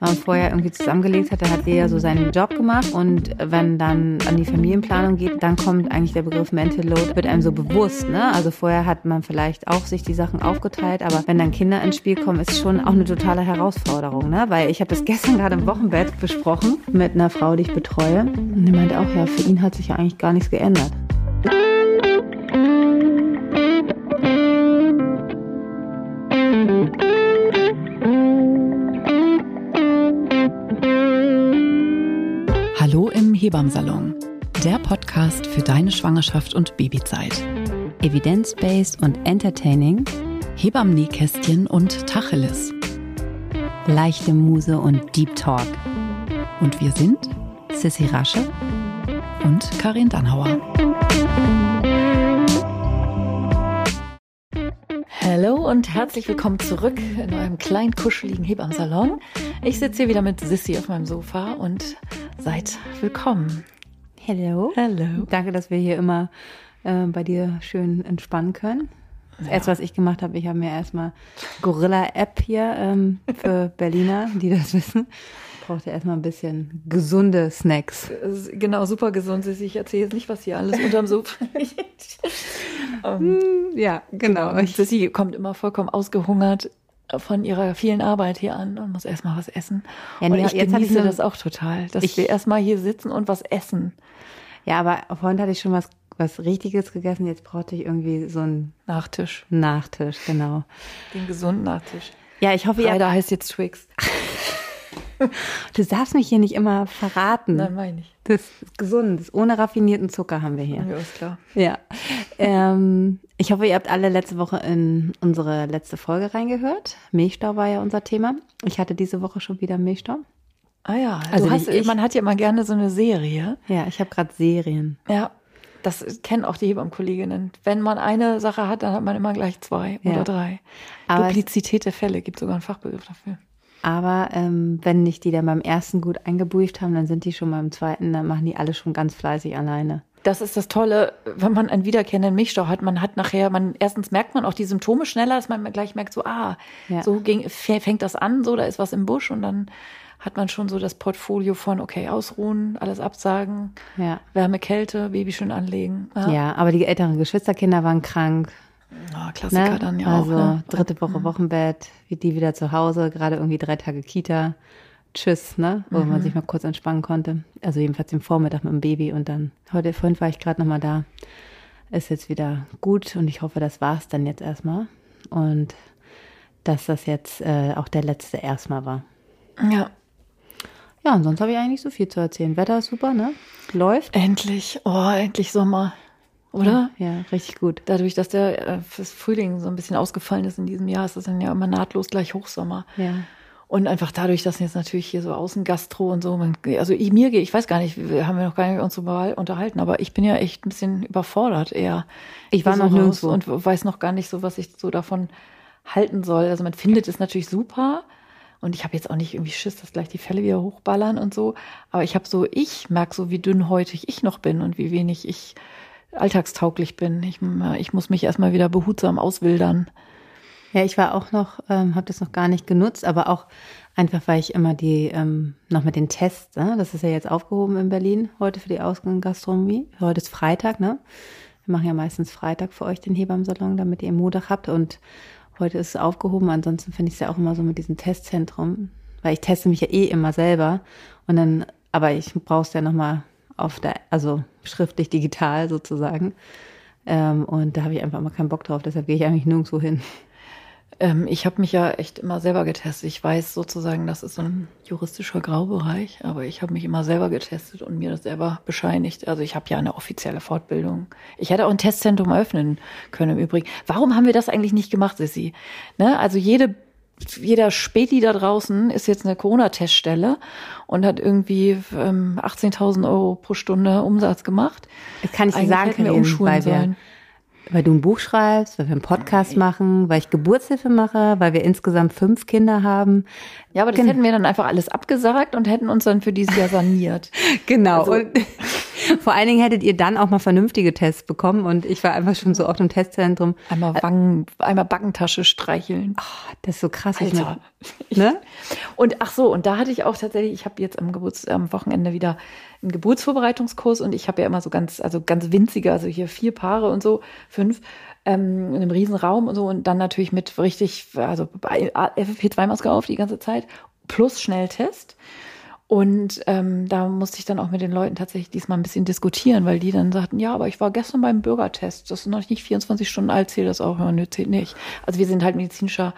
man vorher irgendwie zusammengelebt hat, da hat jeder so seinen Job gemacht und wenn dann an die Familienplanung geht, dann kommt eigentlich der Begriff Mental Load, wird einem so bewusst, ne? Also vorher hat man vielleicht auch sich die Sachen aufgeteilt, aber wenn dann Kinder ins Spiel kommen, ist schon auch eine totale Herausforderung, ne? Weil ich habe das gestern gerade im Wochenbett besprochen mit einer Frau, die ich betreue und die meinte auch, ja, für ihn hat sich ja eigentlich gar nichts geändert. Hebammsalon, der Podcast für deine Schwangerschaft und Babyzeit. Evidence-based und entertaining, Hebammen-Nähkästchen und Tacheles. leichte Muse und Deep Talk. Und wir sind Sissy Rasche und Karin Dannhauer. Hallo und herzlich willkommen zurück in eurem kleinen kuscheligen Hebammsalon. Ich sitze hier wieder mit Sissy auf meinem Sofa und seid willkommen. Hello. Hallo. Danke, dass wir hier immer äh, bei dir schön entspannen können. Das erste, was ich gemacht habe, ich habe mir erstmal Gorilla-App hier ähm, für Berliner, die das wissen. Brauchte erstmal ein bisschen gesunde Snacks. Genau, super gesund Sissy. Ich erzähle jetzt nicht, was hier alles unterm Sofa liegt. Ähm, Ja, genau. Und Sissy kommt immer vollkommen ausgehungert von ihrer vielen Arbeit hier an und muss erstmal was essen. Ja, und nee, ich jetzt ich genieße so- das auch total, dass Ich- wir erstmal hier sitzen und was essen. Ja, aber vorhin hatte ich schon was, was Richtiges gegessen. Jetzt brauchte ich irgendwie so einen Nachtisch. Nachtisch, genau. Den gesunden Nachtisch. Ja, ich hoffe, ihr, Leider heißt jetzt Twix. du darfst mich hier nicht immer verraten. Nein, meine ich. Das ist gesund, das ohne raffinierten Zucker haben wir hier. Ja, ist klar. Ja. ähm, ich hoffe, ihr habt alle letzte Woche in unsere letzte Folge reingehört. Milchstau war ja unser Thema. Ich hatte diese Woche schon wieder Milchstau. Ah ja, Also hast, ich. man hat ja mal gerne so eine Serie. Ja, ich habe gerade Serien. Ja, das kennen auch die Hebammenkolleginnen. Wenn man eine Sache hat, dann hat man immer gleich zwei Ja. oder drei. Aber Duplizität der Fälle gibt sogar einen Fachbegriff dafür. Aber ähm, wenn nicht die dann beim ersten gut eingebucht haben, dann sind die schon beim zweiten, dann machen die alle schon ganz fleißig alleine. Das ist das Tolle, wenn man einen wiederkehrenden Milchstau hat. Man hat nachher, man erstens merkt man auch die Symptome schneller, dass man gleich merkt, so ah, Ja. so ging, fängt das an, so da ist was im Busch und dann hat man schon so das Portfolio von okay ausruhen, alles absagen, Ja. Wärme, Kälte, Baby schön anlegen. Ja, aber die älteren Geschwisterkinder waren krank. Ah, Klassiker Ne? dann ja also auch. Ne? dritte Woche Wochenbett, wie die wieder zu Hause, gerade irgendwie drei Tage Kita. Tschüss, ne? Wo Mhm. man sich mal kurz entspannen konnte. Also jedenfalls den Vormittag mit dem Baby und dann heute vorhin war ich gerade noch mal da. Ist jetzt wieder gut und ich hoffe, das war's dann jetzt erstmal und dass das jetzt äh, auch der letzte erstmal war. Ja, Ja, und sonst habe ich eigentlich so viel zu erzählen. Wetter ist super, ne? Läuft. endlich, oh, endlich Sommer, oder? Ja, richtig gut. Dadurch, dass der äh, fürs Frühling so ein bisschen ausgefallen ist in diesem Jahr, ist das dann ja immer nahtlos gleich Hochsommer. Ja. Und einfach dadurch, dass jetzt natürlich hier so Außengastro und so, man, also ich, mir gehe, ich weiß gar nicht, wir haben ja noch gar nicht uns drüber unterhalten, aber ich bin ja echt ein bisschen überfordert eher. Ich war so noch nirgendwo. Und weiß noch gar nicht so, was ich so davon halten soll. Also man findet es natürlich super und ich habe jetzt auch nicht irgendwie Schiss, dass gleich die Fälle wieder hochballern und so, aber ich habe so, ich merke so, wie dünnhäutig ich noch bin und wie wenig ich alltagstauglich bin. Ich, ich muss mich erstmal wieder behutsam auswildern. Ja, ich war auch noch, ähm, habe das noch gar nicht genutzt, aber auch einfach, weil ich immer die, ähm, noch mit den Tests, ne? das ist ja jetzt aufgehoben in Berlin, heute für die Ausgangsgastronomie. Heute ist Freitag, ne? Wir machen ja meistens Freitag für euch den Hebammsalon, damit ihr Montag habt und heute ist es aufgehoben. Ansonsten finde ich es ja auch immer so mit diesem Testzentrum, weil ich teste mich ja eh immer selber und dann, aber ich brauche es ja nochmal auf der, also schriftlich digital sozusagen. Ähm, und da habe ich einfach mal keinen Bock drauf, deshalb gehe ich eigentlich nirgendwo hin. Ähm, ich habe mich ja echt immer selber getestet. Ich weiß sozusagen, das ist so ein juristischer Graubereich, aber ich habe mich immer selber getestet und mir das selber bescheinigt. Also ich habe ja eine offizielle Fortbildung. Ich hätte auch ein Testzentrum eröffnen können im Übrigen. Warum haben wir das eigentlich nicht gemacht, Sissi? Ne? Also jede jeder Späti da draußen ist jetzt eine Corona-Teststelle und hat irgendwie ähm, 18.000 Euro pro Stunde Umsatz gemacht. Das kann ich dir sagen, Karin, umschulen weil wir, weil du ein Buch schreibst, weil wir einen Podcast machen, weil ich Geburtshilfe mache, weil wir insgesamt fünf Kinder haben. Ja, aber das Gen- hätten wir dann einfach alles abgesagt und hätten uns dann für dieses Jahr saniert. Genau. Also- und Vor allen Dingen hättet ihr dann auch mal vernünftige Tests bekommen und ich war einfach schon so oft im Testzentrum. Einmal Wangen, einmal Backentasche streicheln. Oh, das ist so krass. Alter. ne? Und ach so, und da hatte ich auch tatsächlich, ich habe jetzt am Geburts, am Wochenende wieder einen Geburtsvorbereitungskurs und ich habe ja immer so ganz, also ganz winzige, also hier vier Paare und so, fünf ähm, in einem riesen Raum und so und dann natürlich mit richtig, also FFP2-Maske auf die ganze Zeit plus Schnelltest. Und ähm, da musste ich dann auch mit den Leuten tatsächlich diesmal ein bisschen diskutieren, weil die dann sagten, ja, aber ich war gestern beim Bürgertest, das ist noch nicht 24 Stunden alt, zählt das auch, ja, nö, zählt nicht. Also wir sind halt medizinischer,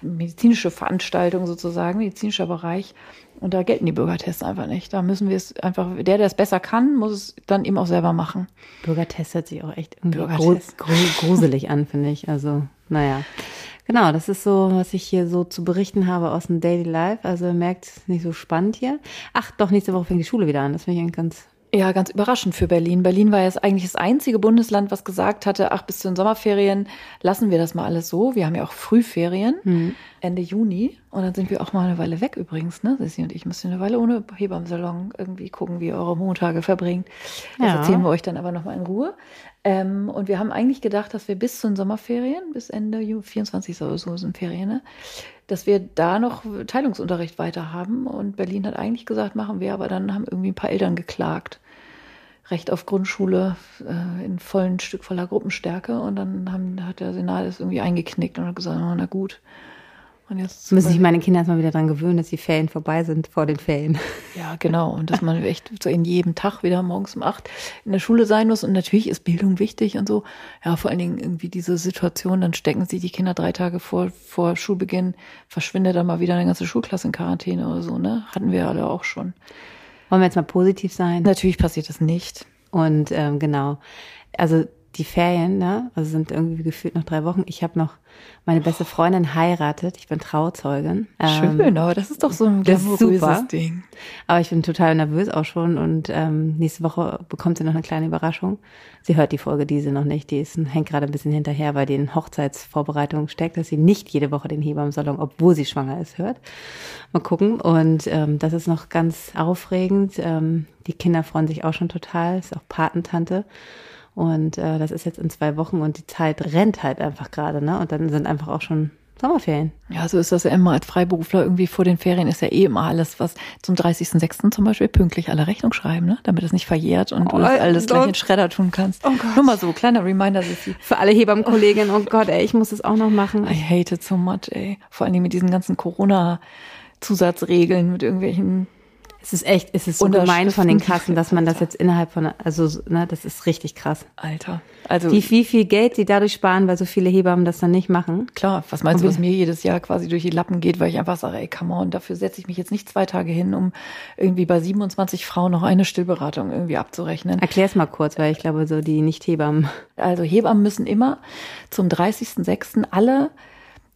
medizinische Veranstaltung sozusagen, medizinischer Bereich. Und da gelten die Bürgertests einfach nicht. Da müssen wir es einfach, der, der es besser kann, muss es dann eben auch selber machen. Bürgertest hört sich auch echt gruselig an, finde ich. Also, naja. Genau, das ist so, was ich hier so zu berichten habe aus dem Daily Life. Also ihr merkt, es ist nicht so spannend hier. Ach, doch, nächste Woche fängt die Schule wieder an. Das finde ich ganz ja, ganz überraschend für Berlin. Berlin war jetzt eigentlich das einzige Bundesland, was gesagt hatte, ach, bis zu den Sommerferien lassen wir das mal alles so. Wir haben ja auch Frühferien, mhm. Ende Juni. Und dann sind wir auch mal eine Weile weg übrigens, ne? Sie und ich müssen eine Weile ohne Hebammsalon irgendwie gucken, wie ihr eure Montage verbringt. Das ja. erzählen wir euch dann aber nochmal in Ruhe. Ähm, und wir haben eigentlich gedacht, dass wir bis zu den Sommerferien, bis Ende Juni, 24 so, so sind Ferien, ne? Dass wir da noch Teilungsunterricht weiter haben. Und Berlin hat eigentlich gesagt, machen wir, aber dann haben irgendwie ein paar Eltern geklagt. Recht auf Grundschule äh, in vollen Stück voller Gruppenstärke. Und dann haben, hat der Senat es irgendwie eingeknickt und hat gesagt, oh, na gut, und jetzt müssen sich meine Kinder erstmal wieder daran gewöhnen, dass die Ferien vorbei sind vor den Ferien. Ja, genau. Und dass man echt so in jedem Tag wieder morgens um acht in der Schule sein muss. Und natürlich ist Bildung wichtig und so. Ja, vor allen Dingen irgendwie diese Situation, dann stecken sie die Kinder drei Tage vor, vor Schulbeginn, verschwindet dann mal wieder eine ganze Schulklasse in Quarantäne oder so, ne? Hatten wir alle auch schon. Wollen wir jetzt mal positiv sein? Natürlich passiert das nicht. Und ähm, genau. Also die Ferien, ne? Also sind irgendwie gefühlt noch drei Wochen. Ich habe noch meine beste Freundin heiratet. Ich bin Trauzeugin. Schön, ähm, aber das ist doch so ein glamouröses Ding. Aber ich bin total nervös auch schon und ähm, nächste Woche bekommt sie noch eine kleine Überraschung. Sie hört die Folge diese noch nicht. Die ist, hängt gerade ein bisschen hinterher, weil die in Hochzeitsvorbereitungen steckt, dass sie nicht jede Woche den Hebammsalon, obwohl sie schwanger ist, hört. Mal gucken. Und ähm, das ist noch ganz aufregend. Ähm, die Kinder freuen sich auch schon total. Ist auch Patentante. Und äh, das ist jetzt in zwei Wochen und die Zeit rennt halt einfach gerade, ne? Und dann sind einfach auch schon Sommerferien. Ja, so ist das ja immer als Freiberufler. Irgendwie vor den Ferien ist ja eh immer alles, was zum 30.06. zum Beispiel pünktlich alle Rechnung schreiben, ne? damit es nicht verjährt und oh, du das alles gleich in Schredder tun kannst. Oh Gott. Nur mal so, kleiner Reminder, Sissi. Für alle Hebammenkolleginnen, oh Gott, ey, ich muss das auch noch machen. I hate it so much, ey. Vor allem mit diesen ganzen Corona-Zusatzregeln, mit irgendwelchen es ist echt, es ist so gemein von den Kassen, dass man das jetzt innerhalb von, also, ne, das ist richtig krass. Alter. Also. Wie, wie viel Geld sie dadurch sparen, weil so viele Hebammen das dann nicht machen. Klar. Was meinst du, was mir jedes Jahr quasi durch die Lappen geht, weil ich einfach sage, ey, come on, dafür setze ich mich jetzt nicht zwei Tage hin, um irgendwie bei 27 Frauen noch eine Stillberatung irgendwie abzurechnen. Erklär's mal kurz, weil ich glaube, so die Nicht-Hebammen. Also Hebammen müssen immer zum 30.06. alle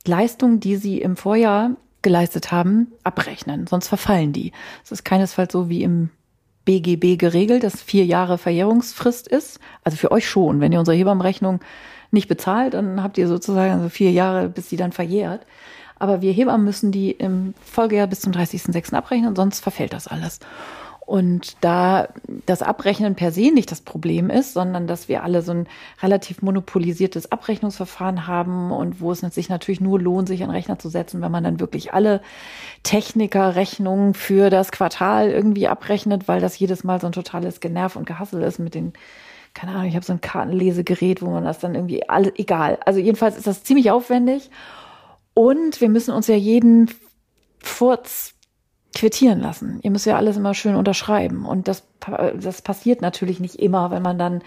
Leistungen, die sie im Vorjahr geleistet haben, abrechnen, sonst verfallen die. Es ist keinesfalls so wie im BGB geregelt, dass vier Jahre Verjährungsfrist ist. Also für euch schon. Wenn ihr unsere Hebammenrechnung nicht bezahlt, dann habt ihr sozusagen so vier Jahre, bis sie dann verjährt. Aber wir Hebammen müssen die im Folgejahr bis zum 30.06. abrechnen, sonst verfällt das alles. Und da das Abrechnen per se nicht das Problem ist, sondern dass wir alle so ein relativ monopolisiertes Abrechnungsverfahren haben und wo es sich natürlich nur lohnt, sich an Rechner zu setzen, wenn man dann wirklich alle Technikerrechnungen für das Quartal irgendwie abrechnet, weil das jedes Mal so ein totales Generv und Gehassel ist mit den keine Ahnung, ich habe so ein Kartenlesegerät, wo man das dann irgendwie alles, egal. Also jedenfalls ist das ziemlich aufwendig. Und wir müssen uns ja jeden Furz quittieren lassen. Ihr müsst ja alles immer schön unterschreiben. Und das, das passiert natürlich nicht immer, wenn man dann,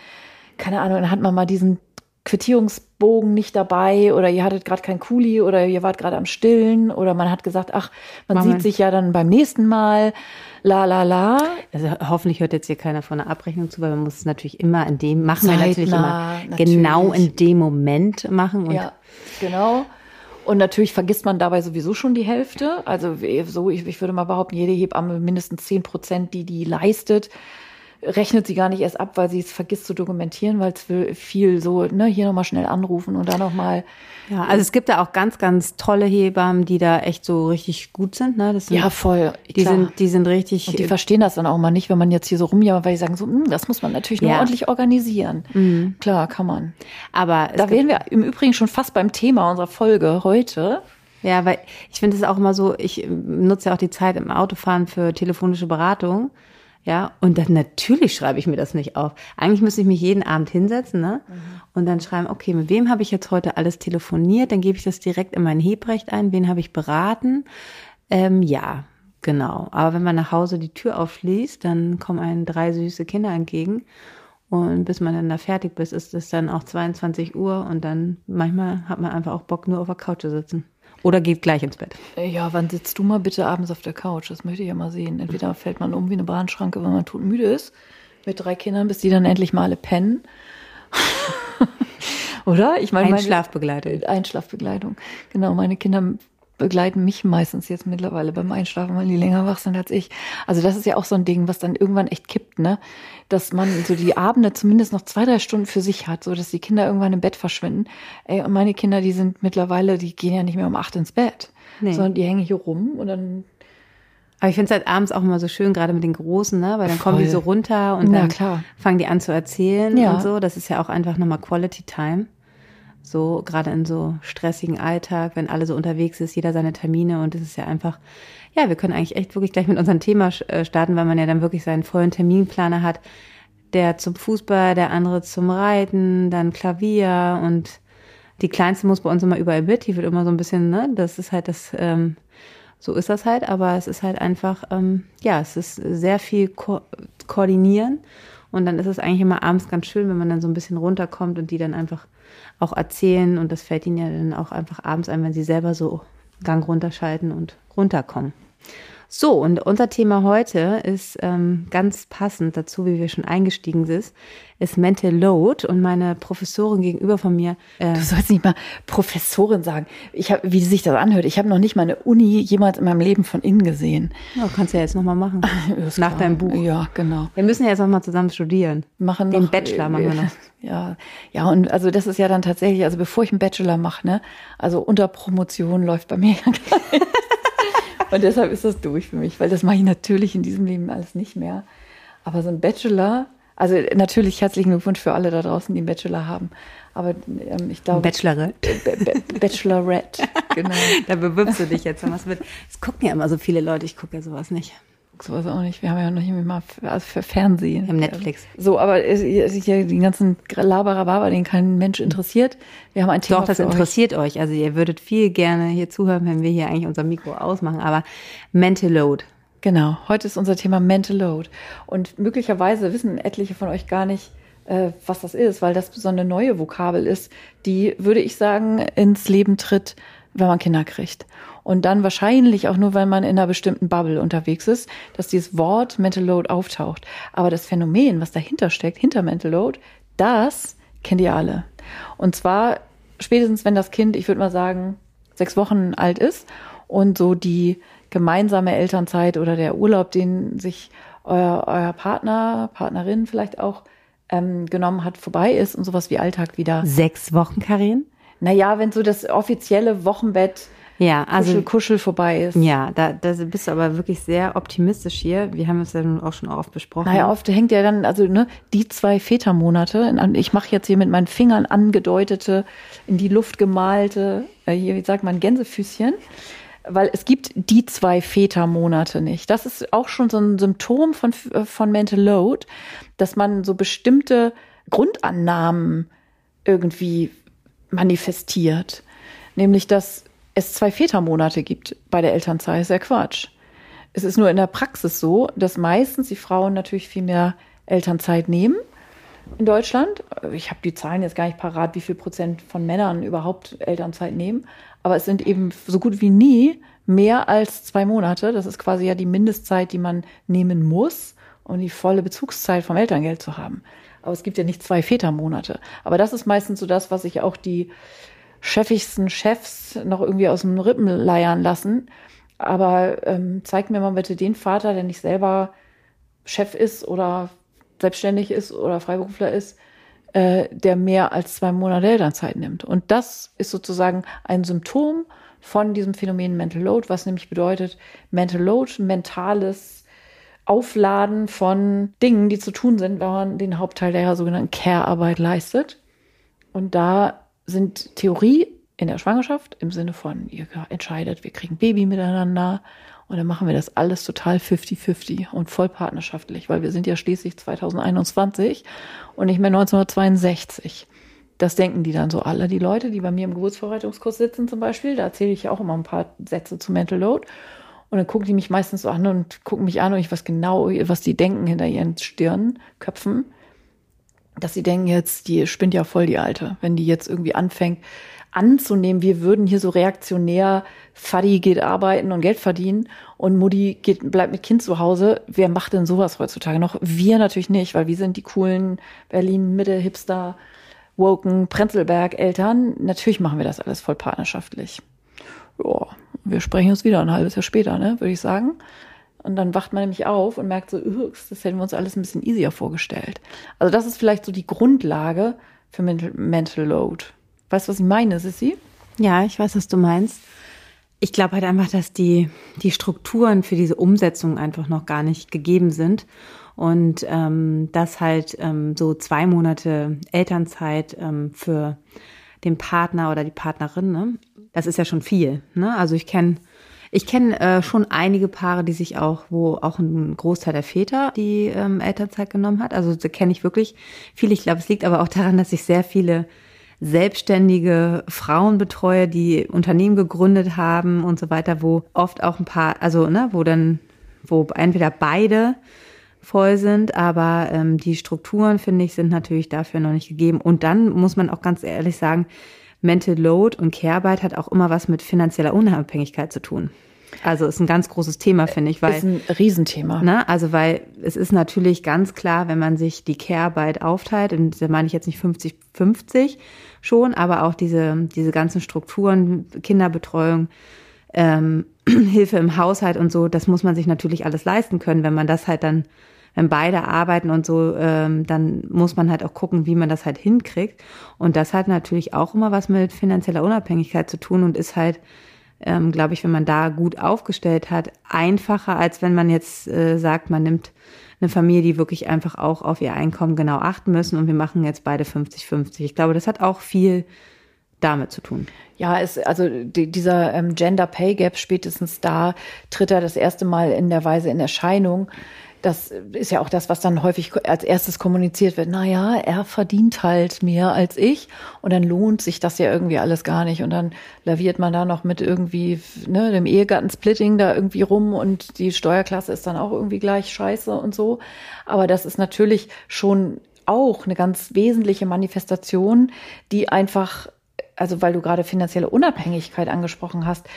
keine Ahnung, dann hat man mal diesen Quittierungsbogen nicht dabei oder ihr hattet gerade kein Kuli oder ihr wart gerade am Stillen oder man hat gesagt, ach, man Mama. sieht sich ja dann beim nächsten Mal. La la la. Also hoffentlich hört jetzt hier keiner von der Abrechnung zu, weil man muss es natürlich immer in dem machen Zeitnah, wir natürlich immer natürlich. genau in dem Moment machen. Und ja, genau. Und natürlich vergisst man dabei sowieso schon die Hälfte. Also so, ich, ich würde mal behaupten, jede Hebamme mindestens zehn Prozent, die die leistet, rechnet sie gar nicht erst ab, weil sie es vergisst zu dokumentieren, weil es viel so, ne, hier nochmal schnell anrufen und dann nochmal. Ja, also es gibt da auch ganz, ganz tolle Hebammen, die da echt so richtig gut sind. Ne? Das sind ja, voll. Die sind, die sind richtig. Und die verstehen das dann auch mal nicht, wenn man jetzt hier so rumjammert, weil die sagen so, hm, das muss man natürlich nur ja. ordentlich organisieren. Mhm. Klar, kann man. Aber da wären wir im Übrigen schon fast beim Thema unserer Folge heute. Ja, weil ich finde es auch immer so, ich nutze ja auch die Zeit im Autofahren für telefonische Beratung. Ja, und dann natürlich schreibe ich mir das nicht auf. Eigentlich müsste ich mich jeden Abend hinsetzen, ne? Mhm. Und dann schreiben, okay, mit wem habe ich jetzt heute alles telefoniert? Dann gebe ich das direkt in mein Hebrecht ein. Wen habe ich beraten? Ähm, ja, genau. Aber wenn man nach Hause die Tür aufschließt, dann kommen einem drei süße Kinder entgegen. Und bis man dann da fertig ist, ist es dann auch 22 Uhr und dann manchmal hat man einfach auch Bock, nur auf der Couch zu sitzen. Oder geht gleich ins Bett. Ja, wann sitzt du mal bitte abends auf der Couch? Das möchte ich ja mal sehen. Entweder fällt man um wie eine Bahnschranke, wenn man todmüde ist, mit drei Kindern, bis die dann endlich mal alle pennen. Oder? Ich meine, Einschlafbegleitung. Einschlafbegleitung. Genau, meine Kinder begleiten mich meistens jetzt mittlerweile beim Einschlafen, weil die länger wach sind als ich. Also das ist ja auch so ein Ding, was dann irgendwann echt kippt, ne? Dass man so die Abende zumindest noch zwei, drei Stunden für sich hat, so dass die Kinder irgendwann im Bett verschwinden. Ey, und meine Kinder, die sind mittlerweile, die gehen ja nicht mehr um acht ins Bett, nee. sondern die hängen hier rum und dann aber ich finde es halt abends auch immer so schön, gerade mit den Großen, ne? Weil dann Voll. kommen die so runter und dann fangen die an zu erzählen ja. und so. Das ist ja auch einfach nochmal Quality Time. So, gerade in so stressigen Alltag, wenn alle so unterwegs ist, jeder seine Termine und es ist ja einfach, ja, wir können eigentlich echt wirklich gleich mit unserem Thema äh, starten, weil man ja dann wirklich seinen vollen Terminplaner hat. Der zum Fußball, der andere zum Reiten, dann Klavier und die Kleinste muss bei uns immer überall mit, die wird immer so ein bisschen, ne, das ist halt das, ähm, so ist das halt, aber es ist halt einfach, ähm, ja, es ist sehr viel ko koordinieren. Und dann ist es eigentlich immer abends ganz schön, wenn man dann so ein bisschen runterkommt und die dann einfach auch erzählen. Und das fällt ihnen ja dann auch einfach abends ein, wenn sie selber so Gang runterschalten und runterkommen. So, und unser Thema heute ist ähm, ganz passend dazu, wie wir schon eingestiegen sind, ist Mental Load und meine Professorin gegenüber von mir. Äh, du sollst nicht mal Professorin sagen. Ich habe, wie sich das anhört, ich habe noch nicht meine Uni jemals in meinem Leben von innen gesehen. Ja, kannst du ja jetzt nochmal machen. Nach klar. deinem Buch. Ja, genau. Wir müssen ja jetzt nochmal zusammen studieren. Machen Den noch, Bachelor machen wir noch. Ja, ja, und also das ist ja dann tatsächlich, also bevor ich einen Bachelor mache, ne, also unter Promotion läuft bei mir ja. Und deshalb ist das durch für mich, weil das mache ich natürlich in diesem Leben alles nicht mehr. Aber so ein Bachelor, also natürlich herzlichen Glückwunsch für alle da draußen, die einen Bachelor haben. Aber ähm, ich glaube. Bachelorette. Bachelorette, genau. da bewirbst du dich jetzt. Was mit. Es gucken ja immer so viele Leute, ich gucke ja sowas nicht sowas auch nicht. Wir haben ja noch nicht mal für, also für Fernsehen. Im Netflix. So, aber hier die ganzen Laberababa, den kein Mensch interessiert. Wir haben ein Thema Doch, das interessiert euch. euch. Also ihr würdet viel gerne hier zuhören, wenn wir hier eigentlich unser Mikro ausmachen. Aber Mental Load. Genau. Heute ist unser Thema Mental Load. Und möglicherweise wissen etliche von euch gar nicht, äh, was das ist, weil das so eine neue Vokabel ist, die, würde ich sagen, ins Leben tritt, wenn man Kinder kriegt. Und dann wahrscheinlich auch nur, weil man in einer bestimmten Bubble unterwegs ist, dass dieses Wort Mental Load auftaucht. Aber das Phänomen, was dahinter steckt, hinter Mental Load, das kennt ihr alle. Und zwar spätestens, wenn das Kind, ich würde mal sagen, sechs Wochen alt ist und so die gemeinsame Elternzeit oder der Urlaub, den sich euer, euer Partner, Partnerin vielleicht auch ähm, genommen hat, vorbei ist und sowas wie Alltag wieder. Sechs Wochen, Karin? Naja, wenn so das offizielle Wochenbett ja, also Kuschel, Kuschel vorbei ist. Ja, da, da bist du aber wirklich sehr optimistisch hier. Wir haben es ja nun auch schon oft besprochen. Naja, oft hängt ja dann, also ne, die zwei Vätermonate, ich mache jetzt hier mit meinen Fingern angedeutete, in die Luft gemalte, äh, hier, wie sagt man, Gänsefüßchen. Weil es gibt die zwei Vätermonate nicht. Das ist auch schon so ein Symptom von, äh, von Mental Load, dass man so bestimmte Grundannahmen irgendwie manifestiert. Nämlich, dass es zwei Vätermonate gibt bei der Elternzeit, ist ja Quatsch. Es ist nur in der Praxis so, dass meistens die Frauen natürlich viel mehr Elternzeit nehmen in Deutschland. Ich habe die Zahlen jetzt gar nicht parat, wie viel Prozent von Männern überhaupt Elternzeit nehmen. Aber es sind eben so gut wie nie mehr als zwei Monate. Das ist quasi ja die Mindestzeit, die man nehmen muss, um die volle Bezugszeit vom Elterngeld zu haben. Aber es gibt ja nicht zwei Vätermonate. Aber das ist meistens so das, was sich auch die chefigsten Chefs noch irgendwie aus dem Rippen leiern lassen. Aber ähm, zeig mir mal bitte den Vater, der nicht selber Chef ist oder selbstständig ist oder Freiberufler ist, äh, der mehr als zwei Monate Elternzeit nimmt. Und das ist sozusagen ein Symptom von diesem Phänomen Mental Load, was nämlich bedeutet, Mental Load, mentales Aufladen von Dingen, die zu tun sind, wenn man den Hauptteil der sogenannten Care-Arbeit leistet. Und da sind Theorie in der Schwangerschaft im Sinne von, ihr entscheidet, wir kriegen Baby miteinander und dann machen wir das alles total 50-50 und voll partnerschaftlich, weil wir sind ja schließlich 2021 und nicht mehr 1962. Das denken die dann so alle. Die Leute, die bei mir im Geburtsvorbereitungskurs sitzen zum Beispiel, da erzähle ich ja auch immer ein paar Sätze zu Mental Load. Und dann gucken die mich meistens so an und gucken mich an und ich weiß genau, was die denken hinter ihren Stirn, Köpfen. Dass sie denken jetzt, die spinnt ja voll die Alte, wenn die jetzt irgendwie anfängt, anzunehmen, wir würden hier so reaktionär, Fadi geht arbeiten und Geld verdienen und Mutti geht, bleibt mit Kind zu Hause. Wer macht denn sowas heutzutage noch? Wir natürlich nicht, weil wir sind die coolen Berlin-Mitte-Hipster, woken Prenzlberg-Eltern. Natürlich machen wir das alles voll partnerschaftlich. Ja, wir sprechen uns wieder ein halbes Jahr später, ne, würde ich sagen. Und dann wacht man nämlich auf und merkt so, das hätten wir uns alles ein bisschen easier vorgestellt. Also das ist vielleicht so die Grundlage für Mental, Load. Weißt du, was ich meine, Sissi? Ja, ich weiß, was du meinst. Ich glaube halt einfach, dass die, die Strukturen für diese Umsetzung einfach noch gar nicht gegeben sind. Und ähm, dass halt ähm, so zwei Monate Elternzeit ähm, für den Partner oder die Partnerin, ne, das ist ja schon viel. Ne? Also ich kenne ich kenne äh, schon einige Paare, die sich auch, wo auch ein Großteil der Väter die ähm, Elternzeit genommen hat. Also kenne ich wirklich viele. Ich glaube, es liegt aber auch daran, dass ich sehr viele selbstständige Frauen betreue, die Unternehmen gegründet haben und so weiter, wo oft auch ein paar, also ne, wo dann, wo entweder beide voll sind, aber ähm, die Strukturen, finde ich, sind natürlich dafür noch nicht gegeben. Und dann muss man auch ganz ehrlich sagen, Mental Load und Care-Arbeit hat auch immer was mit finanzieller Unabhängigkeit zu tun. Also ist ein ganz großes Thema, finde ich, weil ist ein Riesenthema. Ne, also weil es ist natürlich ganz klar, wenn man sich die Care-Arbeit aufteilt, und da meine ich jetzt nicht 50-50 schon, aber auch diese diese ganzen Strukturen, Kinderbetreuung, ähm, Hilfe im Haushalt und so, das muss man sich natürlich alles leisten können, wenn man das halt dann wenn beide arbeiten und so, ähm, dann muss man halt auch gucken, wie man das halt hinkriegt. Und das hat natürlich auch immer was mit finanzieller Unabhängigkeit zu tun und ist halt ähm, glaube ich, wenn man da gut aufgestellt hat, einfacher, als wenn man jetzt äh, sagt, man nimmt eine Familie, die wirklich einfach auch auf ihr Einkommen genau achten müssen und wir machen jetzt beide 50-50. Ich glaube, das hat auch viel damit zu tun. Ja, es, also die, dieser ähm, Gender Pay Gap spätestens da tritt er das erste Mal in der Weise in Erscheinung, das ist ja auch das, was dann häufig als erstes kommuniziert wird. Naja, er verdient halt mehr als ich und dann lohnt sich das ja irgendwie alles gar nicht und dann laviert man da noch mit irgendwie ne, dem Ehegattensplitting da irgendwie rum und die Steuerklasse ist dann auch irgendwie gleich scheiße und so. Aber das ist natürlich schon auch eine ganz wesentliche Manifestation, die einfach also weil du gerade finanzielle Unabhängigkeit angesprochen hast,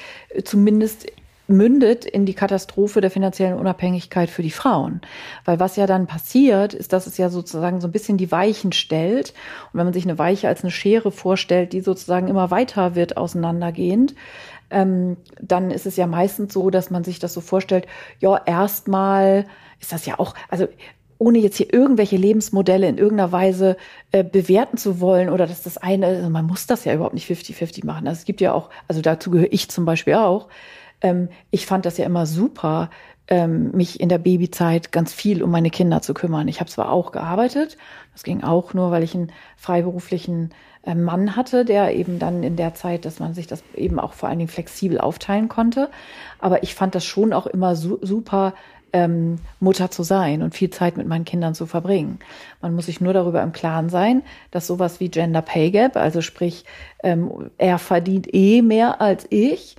zumindest mündet in die Katastrophe der finanziellen Unabhängigkeit für die Frauen. Weil was ja dann passiert, ist, dass es ja sozusagen so ein bisschen die Weichen stellt. Und wenn man sich eine Weiche als eine Schere vorstellt, die sozusagen immer weiter wird auseinandergehend, ähm, dann ist es ja meistens so, dass man sich das so vorstellt, ja, erstmal ist das ja auch, also ohne jetzt hier irgendwelche Lebensmodelle in irgendeiner Weise äh, bewerten zu wollen oder dass das eine, also man muss das ja überhaupt nicht 50-50 machen. Also es gibt ja auch, also dazu gehöre ich zum Beispiel auch, ähm, ich fand das ja immer super, ähm, mich in der Babyzeit ganz viel um meine Kinder zu kümmern. Ich habe zwar auch gearbeitet, das ging auch nur, weil ich einen freiberuflichen äh, Mann hatte, der eben dann in der Zeit, dass man sich das eben auch vor allen Dingen flexibel aufteilen konnte. Aber ich fand das schon auch immer su super, ähm, Mutter zu sein und viel Zeit mit meinen Kindern zu verbringen. Man muss sich nur darüber im Klaren sein, dass sowas wie Gender Pay Gap, also sprich, ähm, er verdient eh mehr als ich,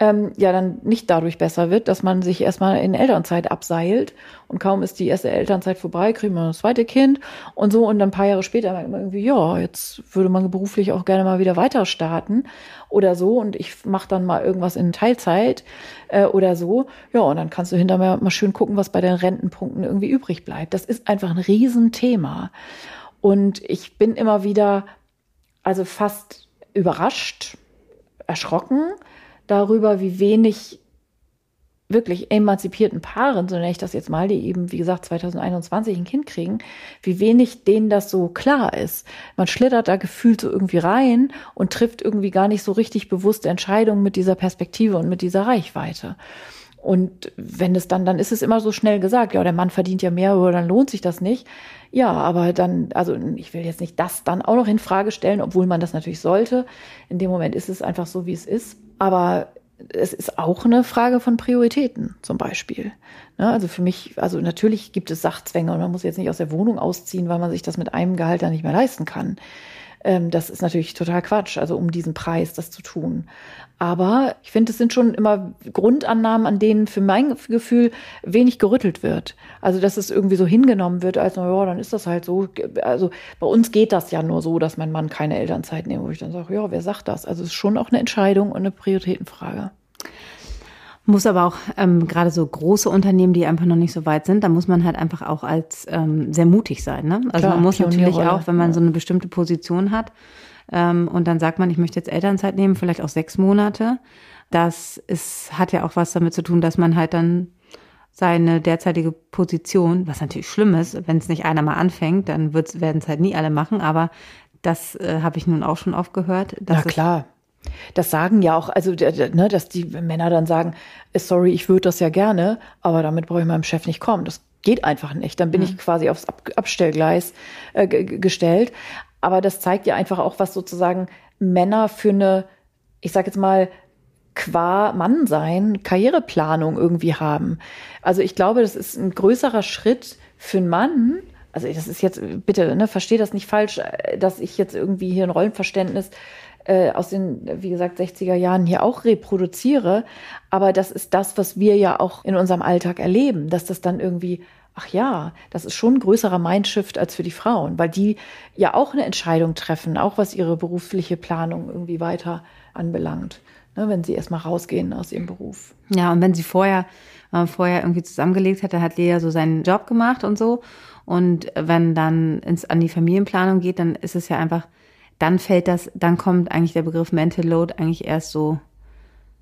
ähm, ja dann nicht dadurch besser wird, dass man sich erstmal in Elternzeit abseilt und kaum ist die erste Elternzeit vorbei, kriegt man das zweite Kind und so und dann ein paar Jahre später merkt man irgendwie, ja, jetzt würde man beruflich auch gerne mal wieder weiter starten oder so und ich mache dann mal irgendwas in Teilzeit äh, oder so. Ja, und dann kannst du hinterher mal schön gucken, was bei den Rentenpunkten irgendwie übrig bleibt. Das ist einfach ein Riesenthema. Und ich bin immer wieder, also fast überrascht, erschrocken, darüber, wie wenig wirklich emanzipierten Paaren, so nenne ich das jetzt mal, die eben, wie gesagt, 2021 ein Kind kriegen, wie wenig denen das so klar ist. Man schlittert da gefühlt so irgendwie rein und trifft irgendwie gar nicht so richtig bewusste Entscheidungen mit dieser Perspektive und mit dieser Reichweite. Und wenn es dann, dann ist es immer so schnell gesagt, ja, der Mann verdient ja mehr, oder dann lohnt sich das nicht. Ja, aber dann, also ich will jetzt nicht das dann auch noch in Frage stellen, obwohl man das natürlich sollte. In dem Moment ist es einfach so, wie es ist. Aber es ist auch eine Frage von Prioritäten zum Beispiel. Ne, also für mich, also natürlich gibt es Sachzwänge und man muss jetzt nicht aus der Wohnung ausziehen, weil man sich das mit einem Gehalt dann nicht mehr leisten kann. Ähm, das ist natürlich total Quatsch, also um diesen Preis das zu tun. Aber ich finde, es sind schon immer Grundannahmen, an denen für mein Gefühl wenig gerüttelt wird. Also, dass es irgendwie so hingenommen wird, als, na ja, dann ist das halt so. Also, bei uns geht das ja nur so, dass mein Mann keine Elternzeit nimmt, wo ich dann sage, ja, wer sagt das? Also, es ist schon auch eine Entscheidung und eine Prioritätenfrage. Muss aber auch ähm, gerade so große Unternehmen, die einfach noch nicht so weit sind, da muss man halt einfach auch als ähm, sehr mutig sein. Ne? Also Klar, man muss natürlich auch, wenn man so eine bestimmte Position hat ähm, und dann sagt man, ich möchte jetzt Elternzeit nehmen, vielleicht auch sechs Monate. Das ist, hat ja auch was damit zu tun, dass man halt dann seine derzeitige Position, was natürlich schlimm ist, wenn es nicht einer mal anfängt, dann werden es halt nie alle machen, aber das äh, habe ich nun auch schon oft gehört. Na klar das sagen ja auch, also ne, dass die Männer dann sagen, äh, sorry, ich würde das ja gerne, aber damit brauche ich meinem Chef nicht kommen. Das geht einfach nicht. Dann bin mhm. ich quasi aufs Ab Abstellgleis äh, gestellt. Aber das zeigt ja einfach auch, was sozusagen Männer für eine, ich sag jetzt mal, qua Mannsein Karriereplanung irgendwie haben. Also ich glaube, das ist ein größerer Schritt für einen Mann, also das ist jetzt, bitte, ne, verstehe das nicht falsch, äh, dass ich jetzt irgendwie hier ein Rollenverständnis äh, aus den, wie gesagt, 60er Jahren hier auch reproduziere. Aber das ist das, was wir ja auch in unserem Alltag erleben, dass das dann irgendwie ach ja, das ist schon ein größerer Mindshift als für die Frauen, weil die ja auch eine Entscheidung treffen, auch was ihre berufliche Planung irgendwie weiter anbelangt, ne, wenn sie erstmal rausgehen aus ihrem Beruf. Ja, und wenn sie vorher, vorher irgendwie zusammengelegt hat, dann hat Lea so seinen Job gemacht und so. Und wenn dann ins, an die Familienplanung geht, dann ist es ja einfach dann fällt das, dann kommt eigentlich der Begriff Mental Load eigentlich erst so,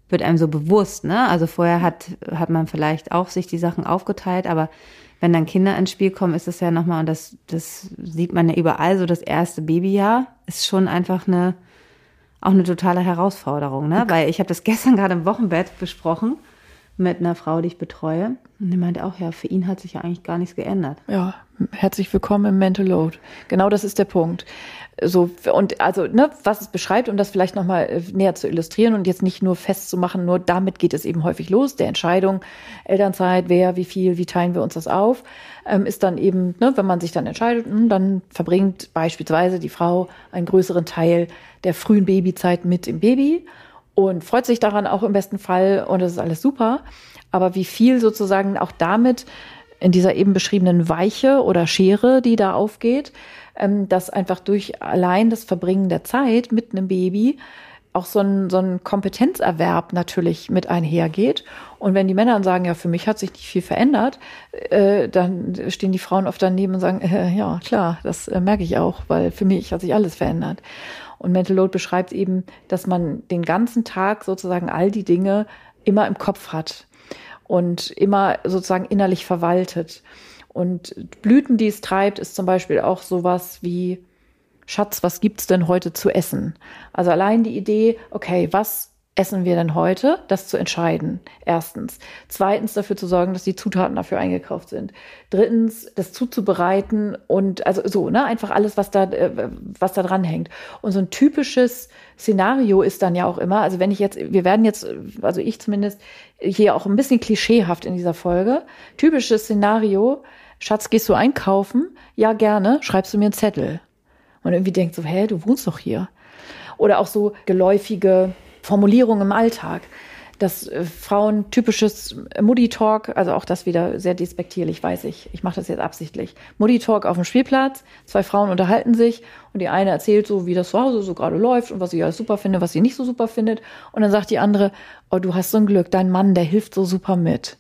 wird einem so bewusst, ne? Also vorher hat, hat man vielleicht auch sich die Sachen aufgeteilt, aber wenn dann Kinder ins Spiel kommen, ist es ja nochmal, und das, das sieht man ja überall, so das erste Babyjahr ist schon einfach eine, auch eine totale Herausforderung, ne? Weil ich habe das gestern gerade im Wochenbett besprochen mit einer Frau, die ich betreue. Und die meinte auch, ja, für ihn hat sich ja eigentlich gar nichts geändert. Ja, herzlich willkommen im Mental Load. Genau das ist der Punkt. So, und also, ne, was es beschreibt, um das vielleicht nochmal äh, näher zu illustrieren und jetzt nicht nur festzumachen, nur damit geht es eben häufig los, der Entscheidung, Elternzeit, wer, wie viel, wie teilen wir uns das auf, ähm, ist dann eben, ne, wenn man sich dann entscheidet, hm, dann verbringt beispielsweise die Frau einen größeren Teil der frühen Babyzeit mit im Baby und freut sich daran auch im besten Fall und das ist alles super. Aber wie viel sozusagen auch damit in dieser eben beschriebenen Weiche oder Schere, die da aufgeht, ähm, dass einfach durch allein das Verbringen der Zeit mit einem Baby auch so ein, so ein Kompetenzerwerb natürlich mit einhergeht. Und wenn die Männer dann sagen, ja, für mich hat sich nicht viel verändert, äh, dann stehen die Frauen oft daneben und sagen, äh, ja, klar, das äh, merke ich auch, weil für mich hat sich alles verändert. Und Mental Load beschreibt eben, dass man den ganzen Tag sozusagen all die Dinge immer im Kopf hat und immer sozusagen innerlich verwaltet. Und Blüten, die es treibt, ist zum Beispiel auch sowas wie, Schatz, was gibt's denn heute zu essen? Also allein die Idee, okay, was essen wir denn heute? Das zu entscheiden. Erstens. Zweitens dafür zu sorgen, dass die Zutaten dafür eingekauft sind. Drittens, das zuzubereiten und also so, ne, einfach alles, was da, äh, was da dran hängt. Und so ein typisches Szenario ist dann ja auch immer, also wenn ich jetzt, wir werden jetzt, also ich zumindest, hier auch ein bisschen klischeehaft in dieser Folge. Typisches Szenario, Schatz, gehst du einkaufen? Ja, gerne. Schreibst du mir einen Zettel? Und irgendwie denkt so, hä, du wohnst doch hier. Oder auch so geläufige Formulierungen im Alltag. Das äh, Frauen typisches Moody Talk, also auch das wieder sehr despektierlich, weiß ich. Ich mache das jetzt absichtlich. Moody Talk auf dem Spielplatz, zwei Frauen unterhalten sich und die eine erzählt so, wie das zu Hause so gerade läuft und was sie alles super findet, was sie nicht so super findet. Und dann sagt die andere, oh, du hast so ein Glück, dein Mann, der hilft so super mit.